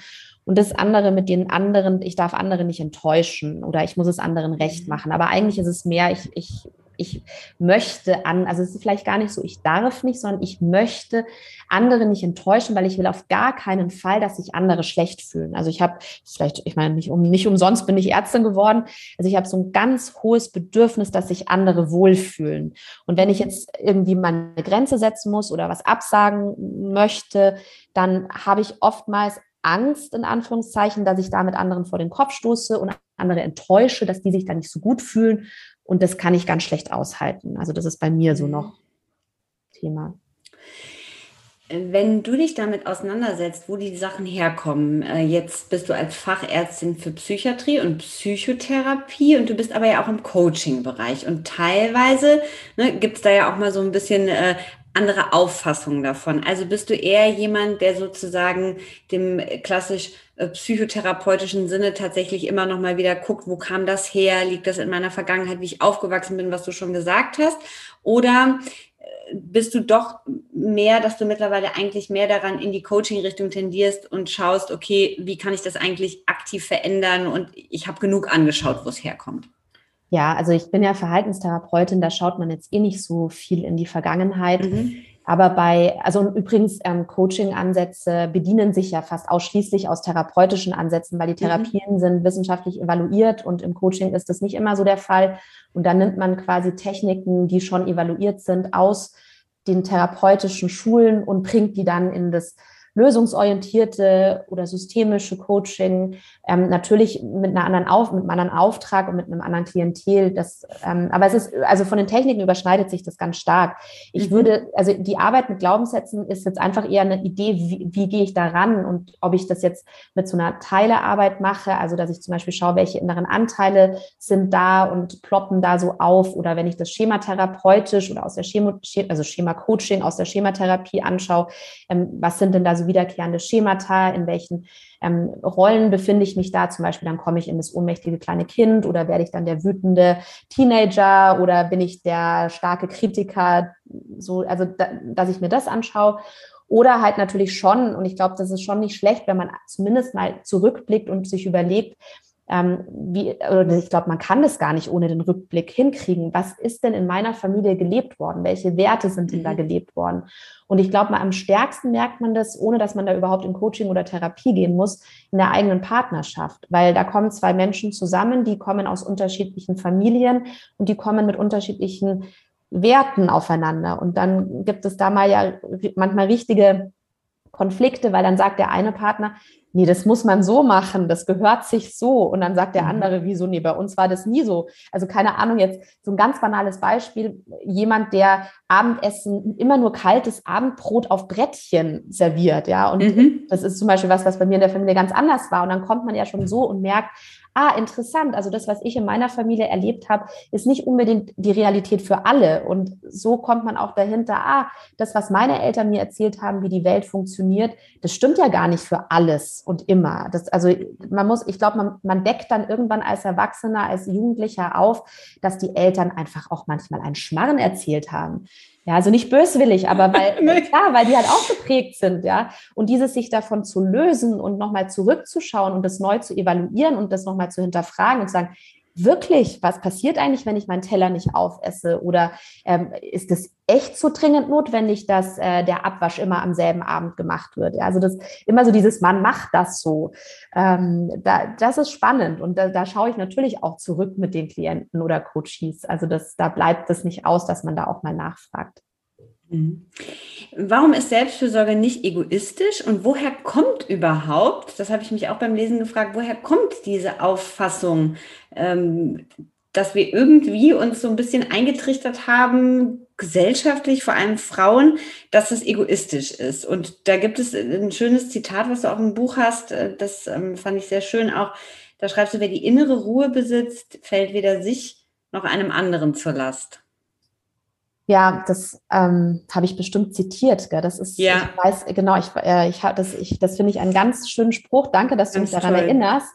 Und das andere mit den anderen, ich darf andere nicht enttäuschen oder ich muss es anderen recht mhm. machen. Aber eigentlich ist es mehr, ich, ich ich möchte an, also es ist vielleicht gar nicht so, ich darf nicht, sondern ich möchte andere nicht enttäuschen, weil ich will auf gar keinen Fall, dass sich andere schlecht fühlen. Also ich habe vielleicht, ich meine, nicht, um, nicht umsonst bin ich Ärztin geworden. Also ich habe so ein ganz hohes Bedürfnis, dass sich andere wohlfühlen. Und wenn ich jetzt irgendwie mal eine Grenze setzen muss oder was absagen möchte, dann habe ich oftmals Angst, in Anführungszeichen, dass ich da mit anderen vor den Kopf stoße und andere enttäusche, dass die sich da nicht so gut fühlen. Und das kann ich ganz schlecht aushalten. Also das ist bei mir so mhm. noch Thema. Wenn du dich damit auseinandersetzt, wo die Sachen herkommen, äh, jetzt bist du als Fachärztin für Psychiatrie und Psychotherapie und du bist aber ja auch im Coaching-Bereich und teilweise ne, gibt es da ja auch mal so ein bisschen äh, andere Auffassungen davon. Also bist du eher jemand, der sozusagen dem klassisch psychotherapeutischen Sinne tatsächlich immer noch mal wieder guckt, wo kam das her? Liegt das in meiner Vergangenheit, wie ich aufgewachsen bin, was du schon gesagt hast? Oder äh, bist du doch mehr, dass du mittlerweile eigentlich mehr daran in die Coaching-Richtung tendierst und schaust, okay, wie kann ich das eigentlich aktiv verändern und ich habe genug angeschaut, wo es herkommt? Ja, also ich bin ja Verhaltenstherapeutin, da schaut man jetzt eh nicht so viel in die Vergangenheit. Mhm. Aber bei, also übrigens, ähm, Coaching-Ansätze bedienen sich ja fast ausschließlich aus therapeutischen Ansätzen, weil die mhm. Therapien mhm. sind wissenschaftlich evaluiert und im Coaching ist das nicht immer so der Fall. Und da nimmt man quasi Techniken, die schon evaluiert sind, aus den therapeutischen Schulen und bringt die dann in das lösungsorientierte oder systemische Coaching, ähm, natürlich mit einer anderen Auf, mit einem anderen Auftrag und mit einem anderen Klientel. Das, ähm, aber es ist, also von den Techniken überschneidet sich das ganz stark. Ich mhm. würde, also die Arbeit mit Glaubenssätzen ist jetzt einfach eher eine Idee, wie, wie gehe ich da ran und ob ich das jetzt mit so einer Teilearbeit mache, also dass ich zum Beispiel schaue, welche inneren Anteile sind da und ploppen da so auf oder wenn ich das Schema therapeutisch oder aus der Schema, also Schema Coaching aus der Schematherapie anschaue, ähm, was sind denn da so wiederkehrende Schemata, in welchen ähm, Rollen befinde ich mich da. Zum Beispiel, dann komme ich in das ohnmächtige kleine Kind oder werde ich dann der wütende Teenager oder bin ich der starke Kritiker, so, also da, dass ich mir das anschaue. Oder halt natürlich schon, und ich glaube, das ist schon nicht schlecht, wenn man zumindest mal zurückblickt und sich überlegt, ähm, wie, oder ich glaube, man kann das gar nicht ohne den Rückblick hinkriegen. Was ist denn in meiner Familie gelebt worden? Welche Werte sind denn da mhm. gelebt worden? Und ich glaube, mal am stärksten merkt man das, ohne dass man da überhaupt in Coaching oder Therapie gehen muss, in der eigenen Partnerschaft. Weil da kommen zwei Menschen zusammen, die kommen aus unterschiedlichen Familien und die kommen mit unterschiedlichen Werten aufeinander. Und dann gibt es da mal ja manchmal richtige Konflikte, weil dann sagt der eine Partner, nee, das muss man so machen, das gehört sich so. Und dann sagt der mhm. andere, wieso, nee, bei uns war das nie so. Also keine Ahnung, jetzt so ein ganz banales Beispiel, jemand, der Abendessen immer nur kaltes Abendbrot auf Brettchen serviert, ja. Und mhm. das ist zum Beispiel was, was bei mir in der Familie ganz anders war. Und dann kommt man ja schon so und merkt, ah, interessant, also das, was ich in meiner Familie erlebt habe, ist nicht unbedingt die Realität für alle. Und so kommt man auch dahinter, ah, das, was meine Eltern mir erzählt haben, wie die Welt funktioniert, das stimmt ja gar nicht für alles und immer. Das, also man muss, ich glaube, man, man deckt dann irgendwann als Erwachsener, als Jugendlicher auf, dass die Eltern einfach auch manchmal einen Schmarren erzählt haben. Ja, also nicht böswillig, aber weil, nee. klar, weil die halt auch geprägt sind, ja. Und dieses sich davon zu lösen und nochmal zurückzuschauen und das neu zu evaluieren und das nochmal zu hinterfragen und zu sagen, wirklich, was passiert eigentlich, wenn ich meinen Teller nicht aufesse? Oder ähm, ist es echt so dringend notwendig, dass äh, der Abwasch immer am selben Abend gemacht wird? Ja, also das immer so dieses, man macht das so. Ähm, da, das ist spannend und da, da schaue ich natürlich auch zurück mit den Klienten oder Coaches. Also das, da bleibt es nicht aus, dass man da auch mal nachfragt. Mhm. Warum ist Selbstfürsorge nicht egoistisch und woher kommt überhaupt, das habe ich mich auch beim Lesen gefragt, woher kommt diese Auffassung, ähm, dass wir irgendwie uns so ein bisschen eingetrichtert haben, gesellschaftlich, vor allem Frauen, dass es egoistisch ist. Und da gibt es ein schönes Zitat, was du auch im Buch hast, äh, das ähm, fand ich sehr schön auch. Da schreibst du, wer die innere Ruhe besitzt, fällt weder sich noch einem anderen zur Last. Ja, das ähm, habe ich bestimmt zitiert. Gell? Das ist, ja. ich weiß, genau, ich, äh, ich habe das, ich, das finde ich einen ganz schönen Spruch. Danke, dass du ganz mich daran toll. erinnerst.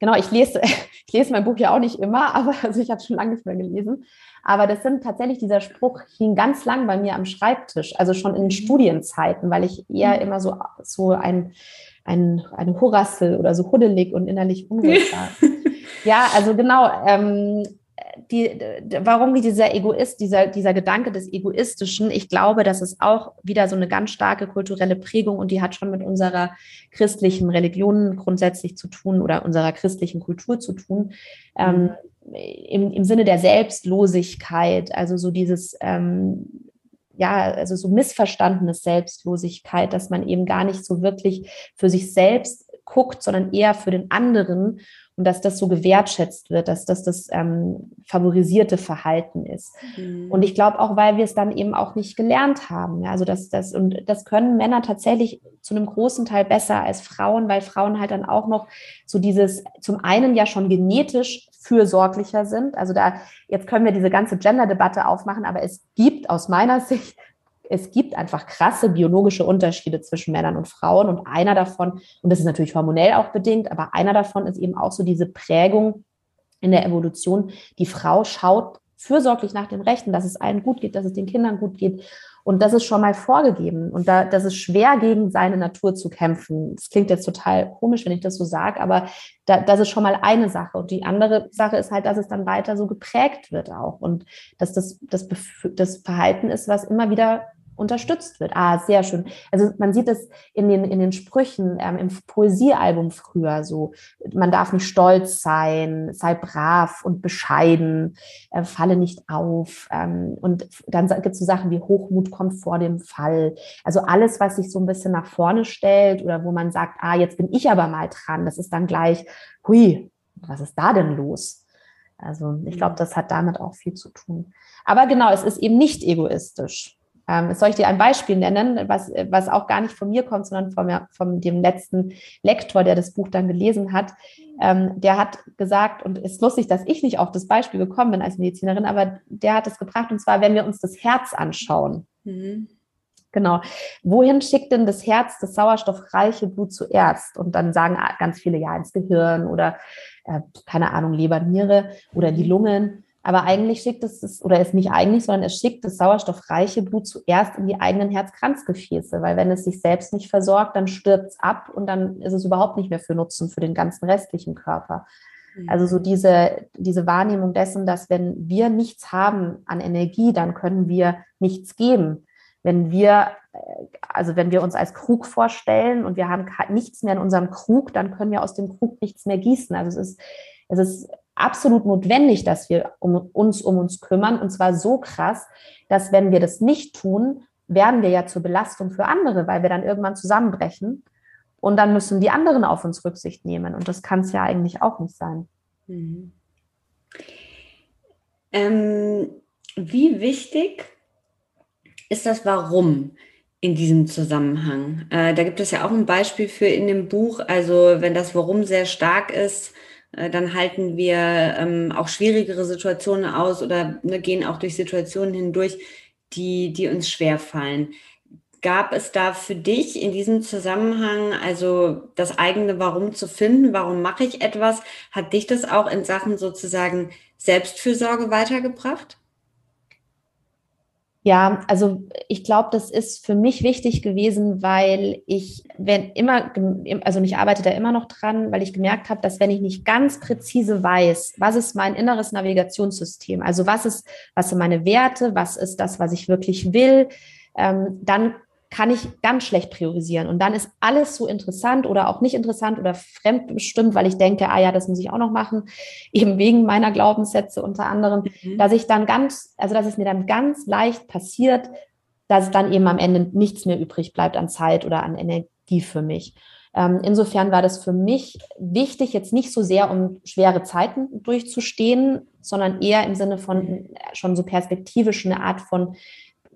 Genau, ich lese, ich lese mein Buch ja auch nicht immer, aber also ich habe schon lange nicht mehr gelesen. Aber das sind tatsächlich, dieser Spruch hing ganz lang bei mir am Schreibtisch, also schon in mhm. Studienzeiten, weil ich eher mhm. immer so, so ein, ein, eine Hurrassel oder so huddelig und innerlich unruhig war. ja, also genau, ähm, die, warum dieser Egoist, dieser, dieser Gedanke des Egoistischen, ich glaube, das ist auch wieder so eine ganz starke kulturelle Prägung und die hat schon mit unserer christlichen Religion grundsätzlich zu tun oder unserer christlichen Kultur zu tun. Ähm, im, im Sinne der Selbstlosigkeit, also so dieses, ähm, ja, also so missverstandene Selbstlosigkeit, dass man eben gar nicht so wirklich für sich selbst guckt, sondern eher für den anderen und dass das so gewertschätzt wird, dass das das ähm, favorisierte Verhalten ist. Mhm. Und ich glaube auch, weil wir es dann eben auch nicht gelernt haben. Ja, also das, das, und das können Männer tatsächlich zu einem großen Teil besser als Frauen, weil Frauen halt dann auch noch so dieses, zum einen ja schon genetisch fürsorglicher sind. Also da, jetzt können wir diese ganze Gender-Debatte aufmachen, aber es gibt aus meiner Sicht es gibt einfach krasse biologische Unterschiede zwischen Männern und Frauen. Und einer davon, und das ist natürlich hormonell auch bedingt, aber einer davon ist eben auch so diese Prägung in der Evolution. Die Frau schaut fürsorglich nach dem Rechten, dass es allen gut geht, dass es den Kindern gut geht. Und das ist schon mal vorgegeben. Und da, das ist schwer, gegen seine Natur zu kämpfen. Das klingt jetzt total komisch, wenn ich das so sage, aber da, das ist schon mal eine Sache. Und die andere Sache ist halt, dass es dann weiter so geprägt wird auch. Und dass das, das, das Verhalten ist, was immer wieder unterstützt wird. Ah, sehr schön. Also man sieht es in den, in den Sprüchen ähm, im Poesiealbum früher so. Man darf nicht stolz sein, sei brav und bescheiden, äh, falle nicht auf. Ähm, und dann gibt es so Sachen wie Hochmut kommt vor dem Fall. Also alles, was sich so ein bisschen nach vorne stellt oder wo man sagt, ah, jetzt bin ich aber mal dran, das ist dann gleich, hui, was ist da denn los? Also ich glaube, das hat damit auch viel zu tun. Aber genau, es ist eben nicht egoistisch. Ähm, soll ich dir ein Beispiel nennen, was, was auch gar nicht von mir kommt, sondern von, von dem letzten Lektor, der das Buch dann gelesen hat. Ähm, der hat gesagt, und es ist lustig, dass ich nicht auf das Beispiel gekommen bin als Medizinerin, aber der hat es gebracht, und zwar, wenn wir uns das Herz anschauen. Mhm. Genau. Wohin schickt denn das Herz das sauerstoffreiche Blut zuerst? Und dann sagen ganz viele ja ins Gehirn oder äh, keine Ahnung, Leber, Niere oder die Lungen. Aber eigentlich schickt es, oder ist nicht eigentlich, sondern es schickt das sauerstoffreiche Blut zuerst in die eigenen Herzkranzgefäße, weil wenn es sich selbst nicht versorgt, dann stirbt es ab und dann ist es überhaupt nicht mehr für Nutzen für den ganzen restlichen Körper. Also so diese, diese Wahrnehmung dessen, dass wenn wir nichts haben an Energie, dann können wir nichts geben. Wenn wir, äh, also wenn wir uns als Krug vorstellen und wir haben nichts mehr in unserem Krug, dann können wir aus dem Krug nichts mehr gießen. Also es ist, es ist absolut notwendig, dass wir um, uns um uns kümmern. Und zwar so krass, dass wenn wir das nicht tun, werden wir ja zur Belastung für andere, weil wir dann irgendwann zusammenbrechen. Und dann müssen die anderen auf uns Rücksicht nehmen. Und das kann es ja eigentlich auch nicht sein. Mhm. Ähm, wie wichtig ist das Warum in diesem Zusammenhang? Äh, da gibt es ja auch ein Beispiel für in dem Buch. Also wenn das Warum sehr stark ist, dann halten wir ähm, auch schwierigere Situationen aus oder ne, gehen auch durch Situationen hindurch, die, die uns schwer fallen. Gab es da für dich in diesem Zusammenhang also das eigene Warum zu finden? Warum mache ich etwas? Hat dich das auch in Sachen sozusagen Selbstfürsorge weitergebracht? Ja, also ich glaube, das ist für mich wichtig gewesen, weil ich, wenn immer, also ich arbeite da immer noch dran, weil ich gemerkt habe, dass wenn ich nicht ganz präzise weiß, was ist mein inneres Navigationssystem, also was ist, was sind meine Werte, was ist das, was ich wirklich will, ähm, dann kann ich ganz schlecht priorisieren. Und dann ist alles so interessant oder auch nicht interessant oder fremdbestimmt, weil ich denke, ah ja, das muss ich auch noch machen, eben wegen meiner Glaubenssätze unter anderem, mhm. dass ich dann ganz, also dass es mir dann ganz leicht passiert, dass es dann eben am Ende nichts mehr übrig bleibt an Zeit oder an Energie für mich. Ähm, insofern war das für mich wichtig, jetzt nicht so sehr, um schwere Zeiten durchzustehen, sondern eher im Sinne von schon so perspektivisch eine Art von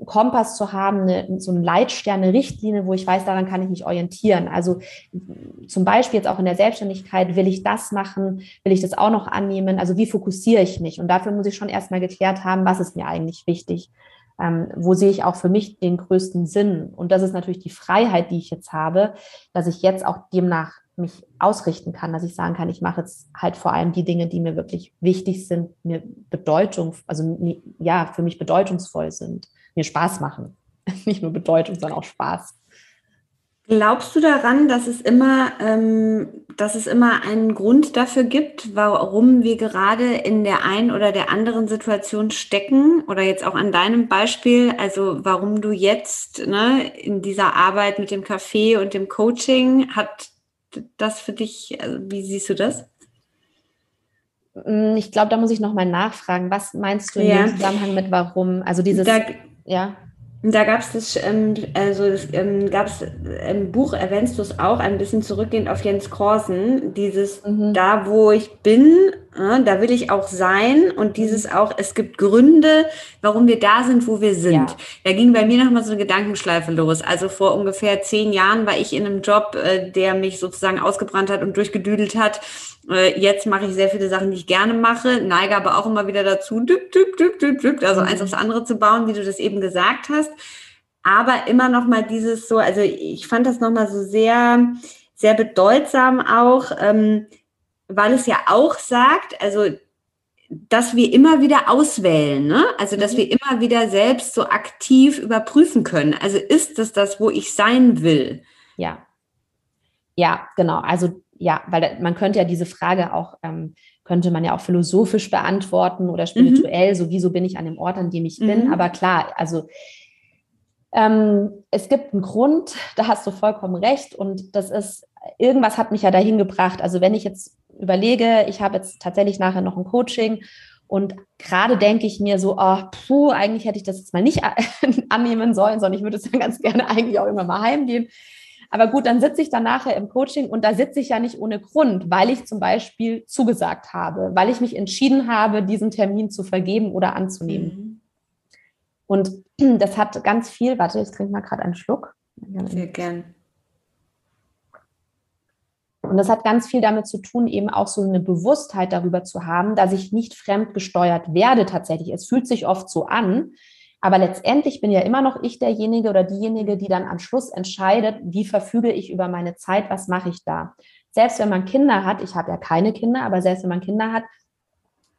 Kompass zu haben, eine, so eine Leitstern, eine Richtlinie, wo ich weiß, daran kann ich mich orientieren. Also zum Beispiel jetzt auch in der Selbstständigkeit, will ich das machen, will ich das auch noch annehmen? Also wie fokussiere ich mich? Und dafür muss ich schon erstmal geklärt haben, was ist mir eigentlich wichtig? Ähm, wo sehe ich auch für mich den größten Sinn? Und das ist natürlich die Freiheit, die ich jetzt habe, dass ich jetzt auch demnach mich ausrichten kann, dass ich sagen kann, ich mache jetzt halt vor allem die Dinge, die mir wirklich wichtig sind, mir Bedeutung, also ja, für mich bedeutungsvoll sind mir Spaß machen. Nicht nur Bedeutung, sondern auch Spaß. Glaubst du daran, dass es immer, ähm, dass es immer einen Grund dafür gibt, warum wir gerade in der einen oder der anderen Situation stecken? Oder jetzt auch an deinem Beispiel, also warum du jetzt ne, in dieser Arbeit mit dem Café und dem Coaching, hat das für dich, also wie siehst du das? Hm, ich glaube, da muss ich nochmal nachfragen. Was meinst du ja. dem Zusammenhang mit warum? Also dieses, da, ja. Da gab es das, ähm, also das ähm, gab es im Buch, erwähnst du es auch, ein bisschen zurückgehend auf Jens Korsen, dieses mhm. da, wo ich bin, da will ich auch sein und dieses mhm. auch, es gibt Gründe, warum wir da sind, wo wir sind. Ja. Da ging bei mir nochmal so eine Gedankenschleife los. Also vor ungefähr zehn Jahren war ich in einem Job, äh, der mich sozusagen ausgebrannt hat und durchgedüdelt hat äh, jetzt mache ich sehr viele Sachen, die ich gerne mache, neige aber auch immer wieder dazu, düpp, düpp, düpp, düpp, düpp, also eins mhm. aufs andere zu bauen, wie du das eben gesagt hast. Aber immer noch mal dieses so, also ich fand das noch mal so sehr, sehr bedeutsam auch, ähm, weil es ja auch sagt, also dass wir immer wieder auswählen, ne? Also dass mhm. wir immer wieder selbst so aktiv überprüfen können. Also ist das das, wo ich sein will? Ja. Ja, genau. Also ja, weil man könnte ja diese Frage auch, ähm, könnte man ja auch philosophisch beantworten oder spirituell, mhm. so wieso bin ich an dem Ort, an dem ich mhm. bin. Aber klar, also ähm, es gibt einen Grund, da hast du vollkommen recht. Und das ist, irgendwas hat mich ja dahin gebracht. Also wenn ich jetzt überlege, ich habe jetzt tatsächlich nachher noch ein Coaching und gerade denke ich mir so, oh, puh, eigentlich hätte ich das jetzt mal nicht annehmen sollen, sondern ich würde es dann ganz gerne eigentlich auch immer mal heimgehen. Aber gut, dann sitze ich dann nachher im Coaching und da sitze ich ja nicht ohne Grund, weil ich zum Beispiel zugesagt habe, weil ich mich entschieden habe, diesen Termin zu vergeben oder anzunehmen. Mhm. Und das hat ganz viel, warte, ich trinke mal gerade einen Schluck. Sehr gern. Und das hat ganz viel damit zu tun, eben auch so eine Bewusstheit darüber zu haben, dass ich nicht fremdgesteuert werde tatsächlich. Es fühlt sich oft so an, aber letztendlich bin ja immer noch ich derjenige oder diejenige, die dann am Schluss entscheidet, wie verfüge ich über meine Zeit, was mache ich da. Selbst wenn man Kinder hat, ich habe ja keine Kinder, aber selbst wenn man Kinder hat,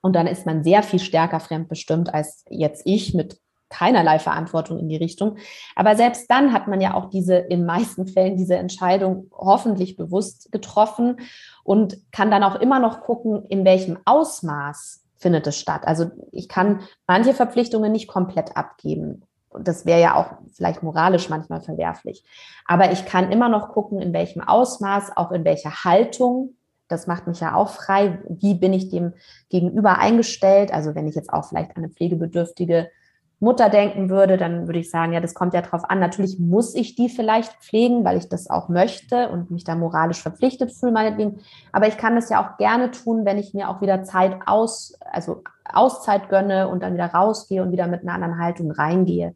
und dann ist man sehr viel stärker fremdbestimmt als jetzt ich mit keinerlei Verantwortung in die Richtung. Aber selbst dann hat man ja auch diese, in meisten Fällen diese Entscheidung hoffentlich bewusst getroffen und kann dann auch immer noch gucken, in welchem Ausmaß findet es statt. Also ich kann manche Verpflichtungen nicht komplett abgeben. Und das wäre ja auch vielleicht moralisch manchmal verwerflich. Aber ich kann immer noch gucken, in welchem Ausmaß, auch in welcher Haltung. Das macht mich ja auch frei. Wie bin ich dem gegenüber eingestellt? Also wenn ich jetzt auch vielleicht eine pflegebedürftige Mutter denken würde, dann würde ich sagen, ja, das kommt ja drauf an. Natürlich muss ich die vielleicht pflegen, weil ich das auch möchte und mich da moralisch verpflichtet fühle, meinetwegen. Aber ich kann das ja auch gerne tun, wenn ich mir auch wieder Zeit aus, also Auszeit gönne und dann wieder rausgehe und wieder mit einer anderen Haltung reingehe.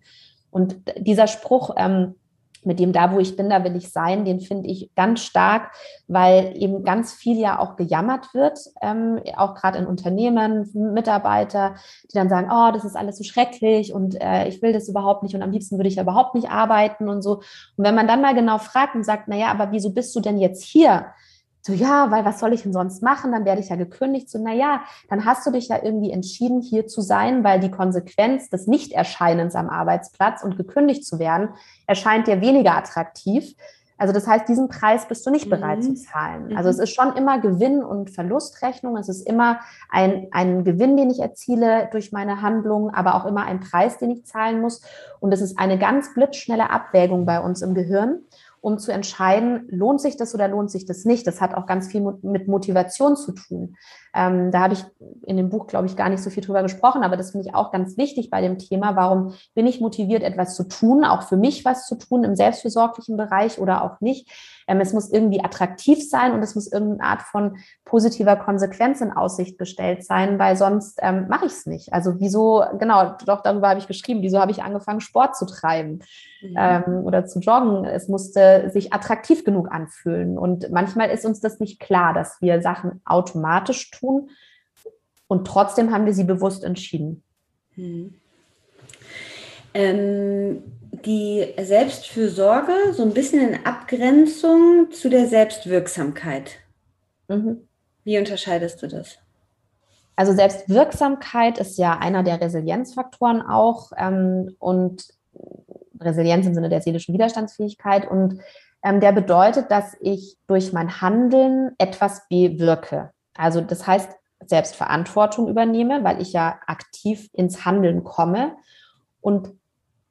Und dieser Spruch, ähm, mit dem da, wo ich bin, da will ich sein, den finde ich ganz stark, weil eben ganz viel ja auch gejammert wird, ähm, auch gerade in Unternehmen, Mitarbeiter, die dann sagen, oh, das ist alles so schrecklich und äh, ich will das überhaupt nicht und am liebsten würde ich ja überhaupt nicht arbeiten und so. Und wenn man dann mal genau fragt und sagt, naja, aber wieso bist du denn jetzt hier? So, ja, weil was soll ich denn sonst machen? Dann werde ich ja gekündigt. So, na ja, dann hast du dich ja irgendwie entschieden, hier zu sein, weil die Konsequenz des Nichterscheinens am Arbeitsplatz und gekündigt zu werden, erscheint dir weniger attraktiv. Also das heißt, diesen Preis bist du nicht bereit mhm. zu zahlen. Also es mhm. ist schon immer Gewinn- und Verlustrechnung. Es ist immer ein, ein Gewinn, den ich erziele durch meine Handlungen, aber auch immer ein Preis, den ich zahlen muss. Und es ist eine ganz blitzschnelle Abwägung bei uns im Gehirn um zu entscheiden, lohnt sich das oder lohnt sich das nicht. Das hat auch ganz viel mit Motivation zu tun. Ähm, da habe ich in dem Buch, glaube ich, gar nicht so viel drüber gesprochen, aber das finde ich auch ganz wichtig bei dem Thema. Warum bin ich motiviert, etwas zu tun, auch für mich was zu tun im selbstfürsorglichen Bereich oder auch nicht? Ähm, es muss irgendwie attraktiv sein und es muss irgendeine Art von positiver Konsequenz in Aussicht gestellt sein, weil sonst ähm, mache ich es nicht. Also wieso, genau, doch darüber habe ich geschrieben, wieso habe ich angefangen, Sport zu treiben mhm. ähm, oder zu joggen? Es musste sich attraktiv genug anfühlen. Und manchmal ist uns das nicht klar, dass wir Sachen automatisch tun und trotzdem haben wir sie bewusst entschieden. Mhm. Ähm, die Selbstfürsorge so ein bisschen in Abgrenzung zu der Selbstwirksamkeit. Mhm. Wie unterscheidest du das? Also Selbstwirksamkeit ist ja einer der Resilienzfaktoren auch ähm, und Resilienz im Sinne der seelischen Widerstandsfähigkeit und ähm, der bedeutet, dass ich durch mein Handeln etwas bewirke. Also das heißt, Selbstverantwortung übernehme, weil ich ja aktiv ins Handeln komme und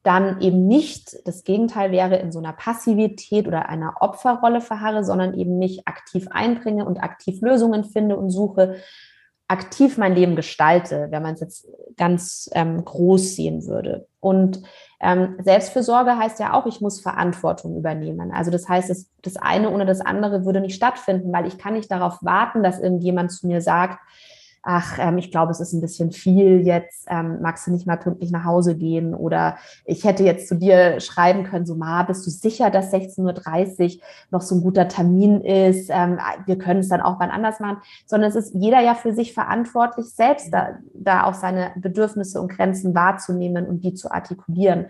dann eben nicht, das Gegenteil wäre, in so einer Passivität oder einer Opferrolle verharre, sondern eben mich aktiv einbringe und aktiv Lösungen finde und suche, aktiv mein Leben gestalte, wenn man es jetzt ganz ähm, groß sehen würde. Und ähm, Selbstfürsorge heißt ja auch, ich muss Verantwortung übernehmen. Also das heißt, das, das eine ohne das andere würde nicht stattfinden, weil ich kann nicht darauf warten, dass irgendjemand zu mir sagt, ach, ähm, ich glaube, es ist ein bisschen viel jetzt, ähm, magst du nicht mal pünktlich nach Hause gehen? Oder ich hätte jetzt zu dir schreiben können, so, Ma, bist du sicher, dass 16.30 Uhr noch so ein guter Termin ist? Ähm, wir können es dann auch wann anders machen. Sondern es ist jeder ja für sich verantwortlich, selbst da, da auch seine Bedürfnisse und Grenzen wahrzunehmen und die zu artikulieren.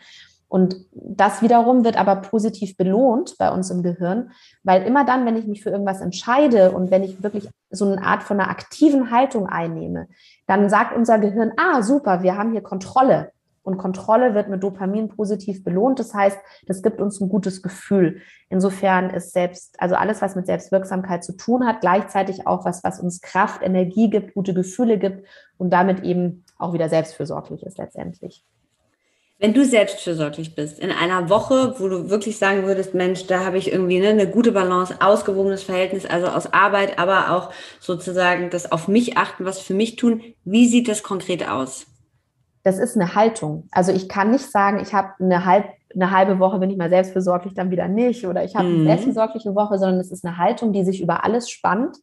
Und das wiederum wird aber positiv belohnt bei uns im Gehirn, weil immer dann, wenn ich mich für irgendwas entscheide und wenn ich wirklich so eine Art von einer aktiven Haltung einnehme, dann sagt unser Gehirn, ah, super, wir haben hier Kontrolle. Und Kontrolle wird mit Dopamin positiv belohnt. Das heißt, das gibt uns ein gutes Gefühl. Insofern ist selbst, also alles, was mit Selbstwirksamkeit zu tun hat, gleichzeitig auch was, was uns Kraft, Energie gibt, gute Gefühle gibt und damit eben auch wieder selbstfürsorglich ist letztendlich. Wenn du selbstfürsorglich bist, in einer Woche, wo du wirklich sagen würdest, Mensch, da habe ich irgendwie ne, eine gute Balance, ausgewogenes Verhältnis, also aus Arbeit, aber auch sozusagen das auf mich achten, was für mich tun, wie sieht das konkret aus? Das ist eine Haltung. Also ich kann nicht sagen, ich habe eine, halb, eine halbe Woche, bin ich mal selbstfürsorglich, dann wieder nicht, oder ich habe mhm. eine selbstfürsorgliche Woche, sondern es ist eine Haltung, die sich über alles spannt.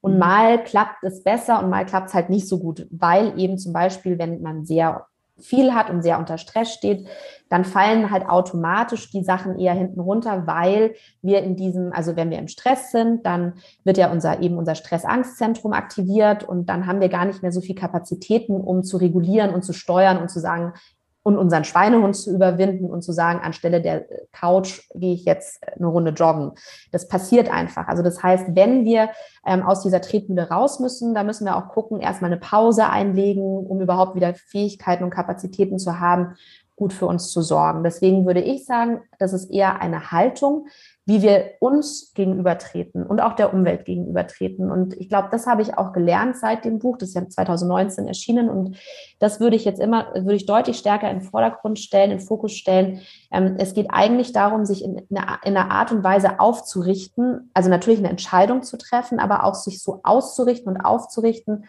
Und mhm. mal klappt es besser und mal klappt es halt nicht so gut, weil eben zum Beispiel, wenn man sehr viel hat und sehr unter Stress steht, dann fallen halt automatisch die Sachen eher hinten runter, weil wir in diesem, also wenn wir im Stress sind, dann wird ja unser eben unser Stress-Angst-Zentrum aktiviert und dann haben wir gar nicht mehr so viel Kapazitäten, um zu regulieren und zu steuern und zu sagen, und unseren Schweinehund zu überwinden und zu sagen, anstelle der Couch gehe ich jetzt eine Runde joggen. Das passiert einfach. Also das heißt, wenn wir ähm, aus dieser Tretmühle raus müssen, da müssen wir auch gucken, erstmal eine Pause einlegen, um überhaupt wieder Fähigkeiten und Kapazitäten zu haben, gut für uns zu sorgen. Deswegen würde ich sagen, das ist eher eine Haltung, wie wir uns gegenübertreten und auch der Umwelt gegenübertreten. Und ich glaube, das habe ich auch gelernt seit dem Buch. Das ist ja 2019 erschienen. Und das würde ich jetzt immer, würde ich deutlich stärker in den Vordergrund stellen, in den Fokus stellen. Ähm, es geht eigentlich darum, sich in, in, einer Art und Weise aufzurichten, also natürlich eine Entscheidung zu treffen, aber auch sich so auszurichten und aufzurichten,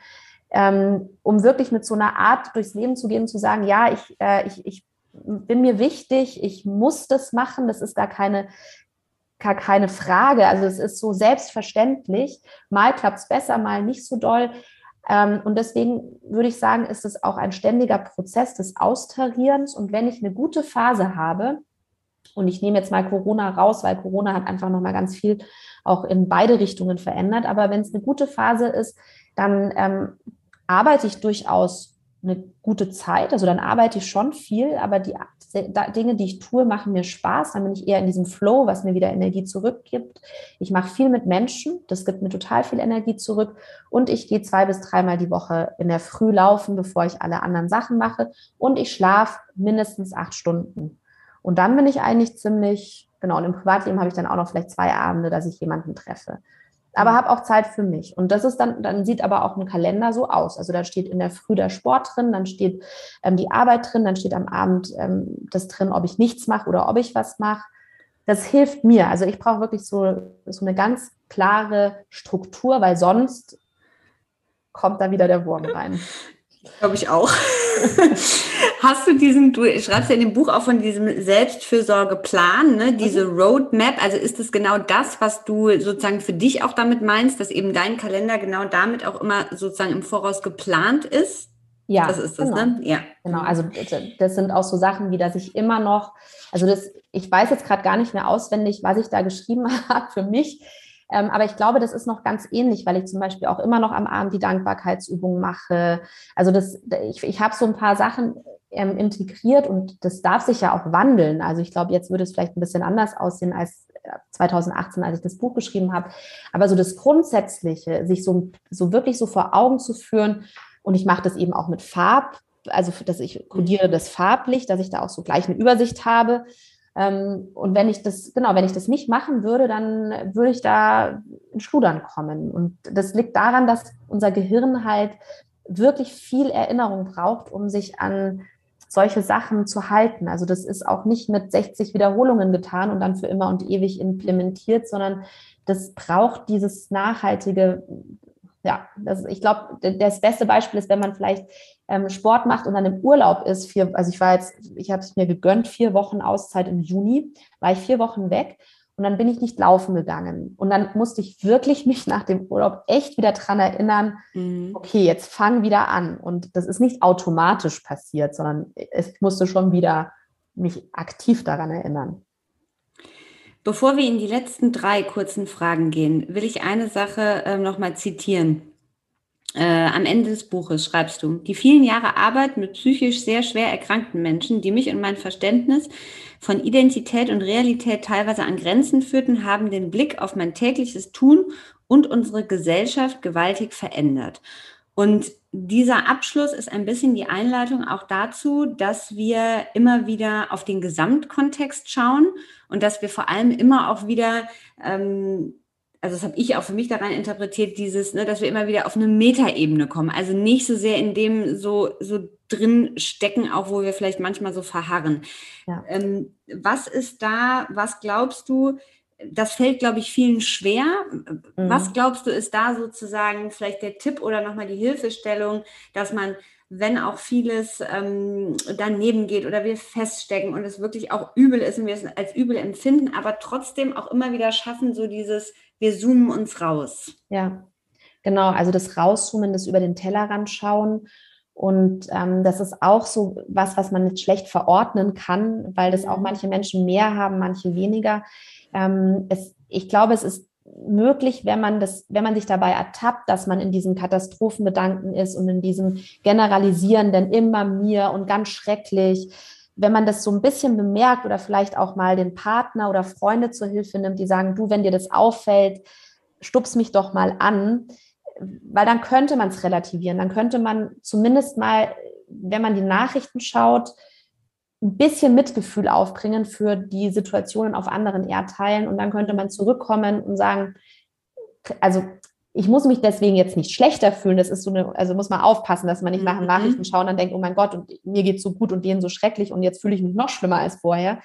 ähm, um wirklich mit so einer Art durchs Leben zu gehen, zu sagen, ja, ich, äh, ich, ich bin mir wichtig, ich muss das machen, das ist gar keine gar keine Frage. Also es ist so selbstverständlich. Mal klappt es besser, mal nicht so doll. Ähm, und deswegen würde ich sagen, ist es auch ein ständiger Prozess des Austarierens. Und wenn ich eine gute Phase habe, und ich nehme jetzt mal Corona raus, weil Corona hat einfach nochmal ganz viel auch in beide Richtungen verändert. Aber wenn es eine gute Phase ist, dann ähm, arbeite ich durchaus eine gute Zeit. Also dann arbeite ich schon viel, aber die Dinge, die ich tue, machen mir Spaß. Dann bin ich eher in diesem Flow, was mir wieder Energie zurückgibt. Ich mache viel mit Menschen. Das gibt mir total viel Energie zurück. Und ich gehe zwei bis dreimal die Woche in der Früh laufen, bevor ich alle anderen Sachen mache. Und ich schlafe mindestens acht Stunden. Und dann bin ich eigentlich ziemlich, genau, und im Privatleben habe ich dann auch noch vielleicht zwei Abende, dass ich jemanden treffe aber mhm. habe auch Zeit für mich. Und das ist dann, dann sieht aber auch ein Kalender so aus. Also da steht in der Früh der Sport drin, dann steht ähm, die Arbeit drin, dann steht am Abend ähm, das drin, ob ich nichts mache oder ob ich was mache. Das hilft mir. Also ich brauche wirklich so, so eine ganz klare Struktur, weil sonst kommt da wieder der Wurm rein. Glaube ich auch. Hast du diesen, du schreibst ja in dem Buch auch von diesem Selbstfürsorgeplan, ne, diese mhm. Roadmap. Also ist es genau das, was du sozusagen für dich auch damit meinst, dass eben dein Kalender genau damit auch immer sozusagen im Voraus geplant ist? Ja, das ist das, genau. ne? Ja. Genau, also das sind auch so Sachen, wie dass ich immer noch, also das, ich weiß jetzt gerade gar nicht mehr auswendig, was ich da geschrieben habe für mich. Ähm, aber ich glaube, das ist noch ganz ähnlich, weil ich zum Beispiel auch immer noch am Abend die Dankbarkeitsübung mache. Also das, ich, ich habe so ein paar Sachen ähm, integriert und das darf sich ja auch wandeln. Also ich glaube, jetzt würde es vielleicht ein bisschen anders aussehen als 2018, äh, als ich das Buch geschrieben habe. Aber so das Grundsätzliche, sich so, so wirklich so vor Augen zu führen, und ich mache das eben auch mit Farb, also dass ich kodiere das farblich, dass ich da auch so gleich eine Übersicht habe und wenn ich das, genau, wenn ich das nicht machen würde, dann würde ich da in Schludern kommen. Und das liegt daran, dass unser Gehirn halt wirklich viel Erinnerung braucht, um sich an solche Sachen zu halten. Also das ist auch nicht mit 60 Wiederholungen getan und dann für immer und ewig implementiert, sondern das braucht dieses nachhaltige, ja, das, ich glaube, das beste Beispiel ist, wenn man vielleicht ähm, Sport macht und dann im Urlaub ist, vier, also ich war jetzt, ich habe es mir gegönnt, vier Wochen Auszeit im Juni, war ich vier Wochen weg und dann bin ich nicht laufen gegangen. Und dann musste ich wirklich mich nach dem Urlaub echt wieder dran erinnern, mhm. okay, jetzt fang wieder an. Und das ist nicht automatisch passiert, sondern ich musste schon wieder mich aktiv daran erinnern. Bevor wir in die letzten drei kurzen Fragen gehen, will ich eine Sache äh, nochmal zitieren. Äh, am Ende des Buches schreibst du, die vielen Jahre Arbeit mit psychisch sehr schwer erkrankten Menschen, die mich und mein Verständnis von Identität und Realität teilweise an Grenzen führten, haben den Blick auf mein tägliches Tun und unsere Gesellschaft gewaltig verändert. Und dieser Abschluss ist ein bisschen die Einleitung auch dazu, dass wir immer wieder auf den Gesamtkontext schauen und dass wir vor allem immer auch wieder ähm, also das habe ich auch für mich daran interpretiert, dieses, ne, dass wir immer wieder auf eine Metaebene kommen. Also nicht so sehr in dem so, so drin stecken, auch wo wir vielleicht manchmal so verharren. Ja. Ähm, was ist da, was glaubst du, das fällt, glaube ich, vielen schwer. Mhm. Was glaubst du, ist da sozusagen vielleicht der Tipp oder nochmal die Hilfestellung, dass man wenn auch vieles ähm, daneben geht oder wir feststecken und es wirklich auch übel ist und wir es als übel empfinden, aber trotzdem auch immer wieder schaffen, so dieses, wir zoomen uns raus. Ja, genau. Also das Rauszoomen, das über den Tellerrand schauen. Und ähm, das ist auch so was, was man nicht schlecht verordnen kann, weil das auch mhm. manche Menschen mehr haben, manche weniger. Ähm, es, ich glaube, es ist möglich, wenn man das, wenn man sich dabei ertappt, dass man in diesen Katastrophengedanken ist und in diesem Generalisierenden immer mir und ganz schrecklich. Wenn man das so ein bisschen bemerkt oder vielleicht auch mal den Partner oder Freunde zur Hilfe nimmt, die sagen, du, wenn dir das auffällt, stups mich doch mal an, weil dann könnte man es relativieren. Dann könnte man zumindest mal, wenn man die Nachrichten schaut, ein bisschen Mitgefühl aufbringen für die Situationen auf anderen Erdteilen und dann könnte man zurückkommen und sagen, also ich muss mich deswegen jetzt nicht schlechter fühlen. Das ist so eine, also muss man aufpassen, dass man nicht nach den mhm. Nachrichten schauen und dann denkt, oh mein Gott, und mir geht so gut und denen so schrecklich und jetzt fühle ich mich noch schlimmer als vorher.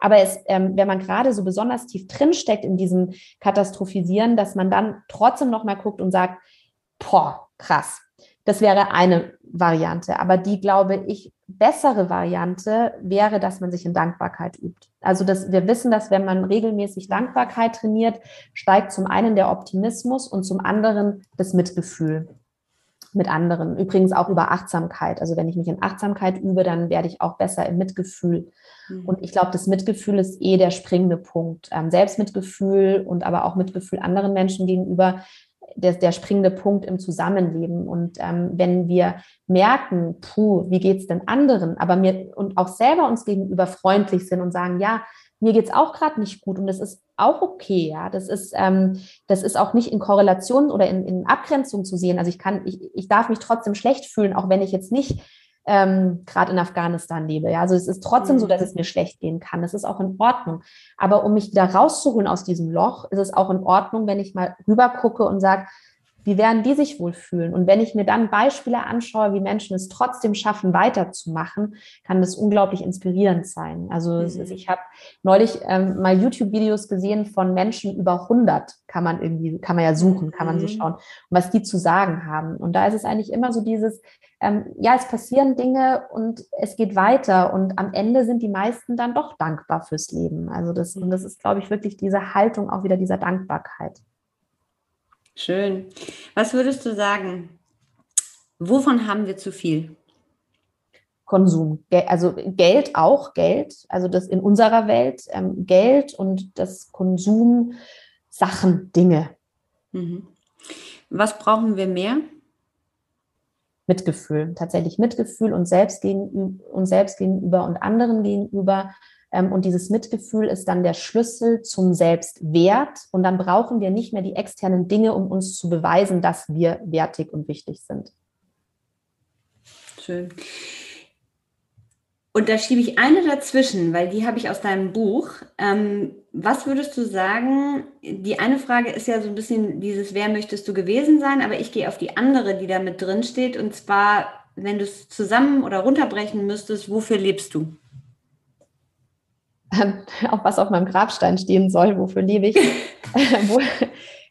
Aber es, ähm, wenn man gerade so besonders tief drinsteckt in diesem Katastrophisieren, dass man dann trotzdem noch mal guckt und sagt, boah, krass, das wäre eine Variante. Aber die, glaube ich, bessere Variante wäre, dass man sich in Dankbarkeit übt. Also dass wir wissen, dass wenn man regelmäßig Dankbarkeit trainiert, steigt zum einen der Optimismus und zum anderen das Mitgefühl mit anderen. Übrigens auch über Achtsamkeit. Also wenn ich mich in Achtsamkeit übe, dann werde ich auch besser im Mitgefühl. Mhm. Und ich glaube, das Mitgefühl ist eh der springende Punkt. Ähm, Selbstmitgefühl und aber auch Mitgefühl anderen Menschen gegenüber der, der springende Punkt im Zusammenleben. Und ähm, wenn wir merken, puh, wie geht's denn anderen, aber mir und auch selber uns gegenüber freundlich sind und sagen, ja, mir geht's auch gerade nicht gut und das ist auch okay, ja. Das ist, ähm, das ist auch nicht in Korrelation oder in, in Abgrenzung zu sehen. Also ich kann, ich, ich darf mich trotzdem schlecht fühlen, auch wenn ich jetzt nicht ähm, gerade in Afghanistan lebe. Ja, also es ist trotzdem so, dass mhm. es mir schlecht gehen kann. Das ist auch in Ordnung. Aber um mich da rauszuholen aus diesem Loch, ist es auch in Ordnung, wenn ich mal rüber gucke und sage, wie werden die sich wohl fühlen? Und wenn ich mir dann Beispiele anschaue, wie Menschen es trotzdem schaffen, weiterzumachen, kann das unglaublich inspirierend sein. Also mhm. ich habe neulich ähm, mal YouTube-Videos gesehen von Menschen über 100, kann man irgendwie, kann man ja suchen, kann man so mhm. schauen, was die zu sagen haben. Und da ist es eigentlich immer so dieses, ähm, ja, es passieren Dinge und es geht weiter und am Ende sind die meisten dann doch dankbar fürs Leben. Also das, und das ist, glaube ich, wirklich diese Haltung auch wieder dieser Dankbarkeit. Schön. Was würdest du sagen? Wovon haben wir zu viel? Konsum, also Geld auch, Geld, also das in unserer Welt, ähm, Geld und das Konsum, Sachen, Dinge. Mhm. Was brauchen wir mehr? Mitgefühl, tatsächlich Mitgefühl und selbst gegenüber, und selbst gegenüber und anderen gegenüber, und dieses Mitgefühl ist dann der Schlüssel zum Selbstwert. Und dann brauchen wir nicht mehr die externen Dinge, um uns zu beweisen, dass wir wertig und wichtig sind. Schön. Und da schiebe ich eine dazwischen, weil die habe ich aus deinem Buch. Ähm, was würdest du sagen? Die eine Frage ist ja so ein bisschen dieses, wer möchtest du gewesen sein? Aber ich gehe auf die andere, die da mit drin steht. Und zwar, wenn du es zusammen oder runterbrechen müsstest, wofür lebst du? Auch was auf meinem Grabstein stehen soll, wofür lebe ich?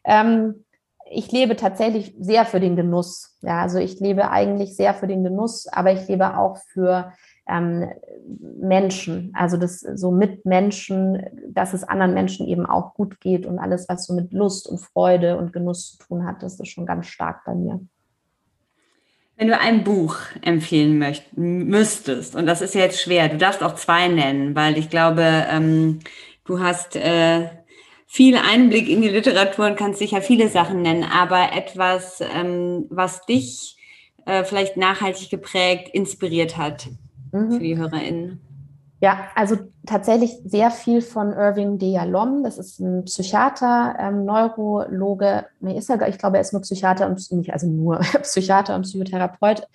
Ähm, ich lebe tatsächlich sehr für den Genuss. Ja, also ich lebe eigentlich sehr für den Genuss, aber ich lebe auch für ähm, Menschen, also das so mit Menschen, dass es anderen Menschen eben auch gut geht und alles, was so mit Lust und Freude und Genuss zu tun hat, das ist schon ganz stark bei mir. Wenn du ein Buch empfehlen möcht, müsstest, und das ist jetzt schwer, du darfst auch zwei nennen, weil ich glaube, ähm, du hast äh, viel Einblick in die Literatur und kannst sicher viele Sachen nennen, aber etwas, ähm, was dich äh, vielleicht nachhaltig geprägt, inspiriert hat mhm. für die HörerInnen? Ja, also tatsächlich sehr viel von Irving de Yalom. Das ist ein Psychiater, ähm, Neurologe. Nee, ist er, ich glaube, er ist nur Psychiater und nicht, also nur Psychiater und Psychotherapeut.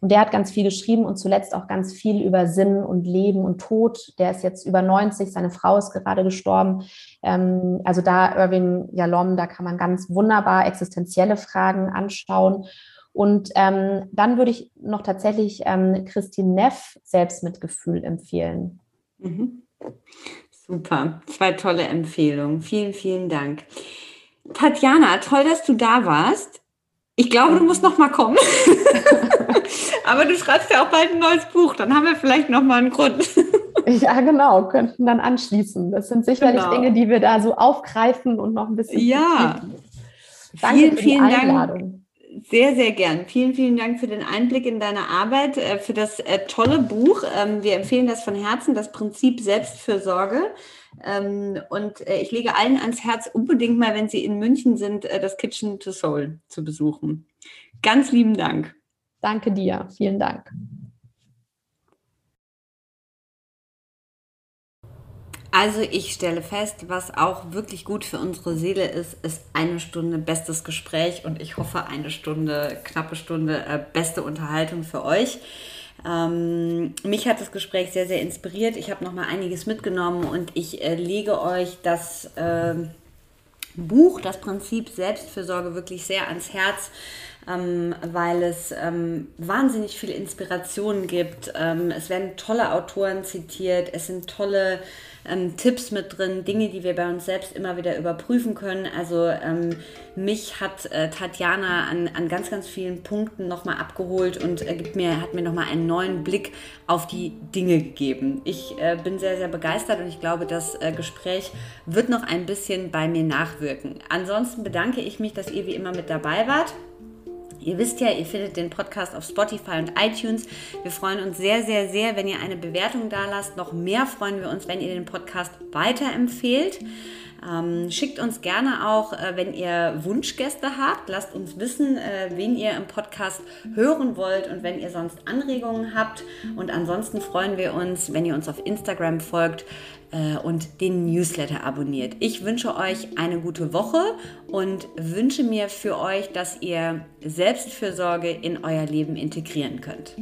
Und der hat ganz viel geschrieben und zuletzt auch ganz viel über Sinn und Leben und Tod. Der ist jetzt über 90, seine Frau ist gerade gestorben. Ähm, also da Irving Yalom, da kann man ganz wunderbar existenzielle Fragen anschauen. Und ähm, dann würde ich noch tatsächlich ähm, Christine Neff Selbstmitgefühl empfehlen. Mhm. Super, zwei tolle Empfehlungen. Vielen, vielen Dank. Tatjana, toll, dass du da warst. Ich glaube, du musst noch mal kommen. Aber du schreibst ja auch bald ein neues Buch, dann haben wir vielleicht noch mal einen Grund. ja, genau, könnten dann anschließen. Das sind sicherlich genau. Dinge, die wir da so aufgreifen und noch ein bisschen. Ja. Danke vielen, für die vielen Einladung. Dank sehr, sehr gern. Vielen, vielen Dank für den Einblick in deine Arbeit, äh, für das äh, tolle Buch. Ähm, wir empfehlen das von Herzen, das Prinzip Selbstfürsorge. Ähm, und äh, ich lege allen ans Herz, unbedingt mal, wenn sie in München sind, das Kitchen to Soul zu besuchen. Ganz lieben Dank. Danke dir. Vielen Dank. Also ich stelle fest, was auch wirklich gut für unsere Seele ist, ist eine Stunde bestes Gespräch und ich hoffe eine Stunde, knappe Stunde äh, beste Unterhaltung für euch. Ähm, mich hat das Gespräch sehr, sehr inspiriert. Ich habe noch mal einiges mitgenommen und ich äh, lege euch das äh, Buch, das Prinzip Selbstfürsorge wirklich sehr ans Herz ähm, weil es ähm, wahnsinnig viele Inspirationen gibt. Ähm, es werden tolle Autoren zitiert, es sind tolle ähm, Tipps mit drin, Dinge, die wir bei uns selbst immer wieder überprüfen können. Also ähm, mich hat äh, Tatjana an, an ganz, ganz vielen Punkten nochmal abgeholt und äh, gibt mir, hat mir nochmal einen neuen Blick auf die Dinge gegeben. Ich äh, bin sehr, sehr begeistert und ich glaube, das äh, Gespräch wird noch ein bisschen bei mir nachwirken. Ansonsten bedanke ich mich, dass ihr wie immer mit dabei wart. Ihr wisst ja, ihr findet den Podcast auf Spotify und iTunes. Wir freuen uns sehr, sehr, sehr, wenn ihr eine Bewertung da lasst. Noch mehr freuen wir uns, wenn ihr den Podcast weiterempfehlt. Ähm, schickt uns gerne auch, äh, wenn ihr Wunschgäste habt, lasst uns wissen, äh, wen ihr im Podcast hören wollt und wenn ihr sonst Anregungen habt. Und ansonsten freuen wir uns, wenn ihr uns auf Instagram folgt und den Newsletter abonniert. Ich wünsche euch eine gute Woche und wünsche mir für euch, dass ihr Selbstfürsorge in euer Leben integrieren könnt.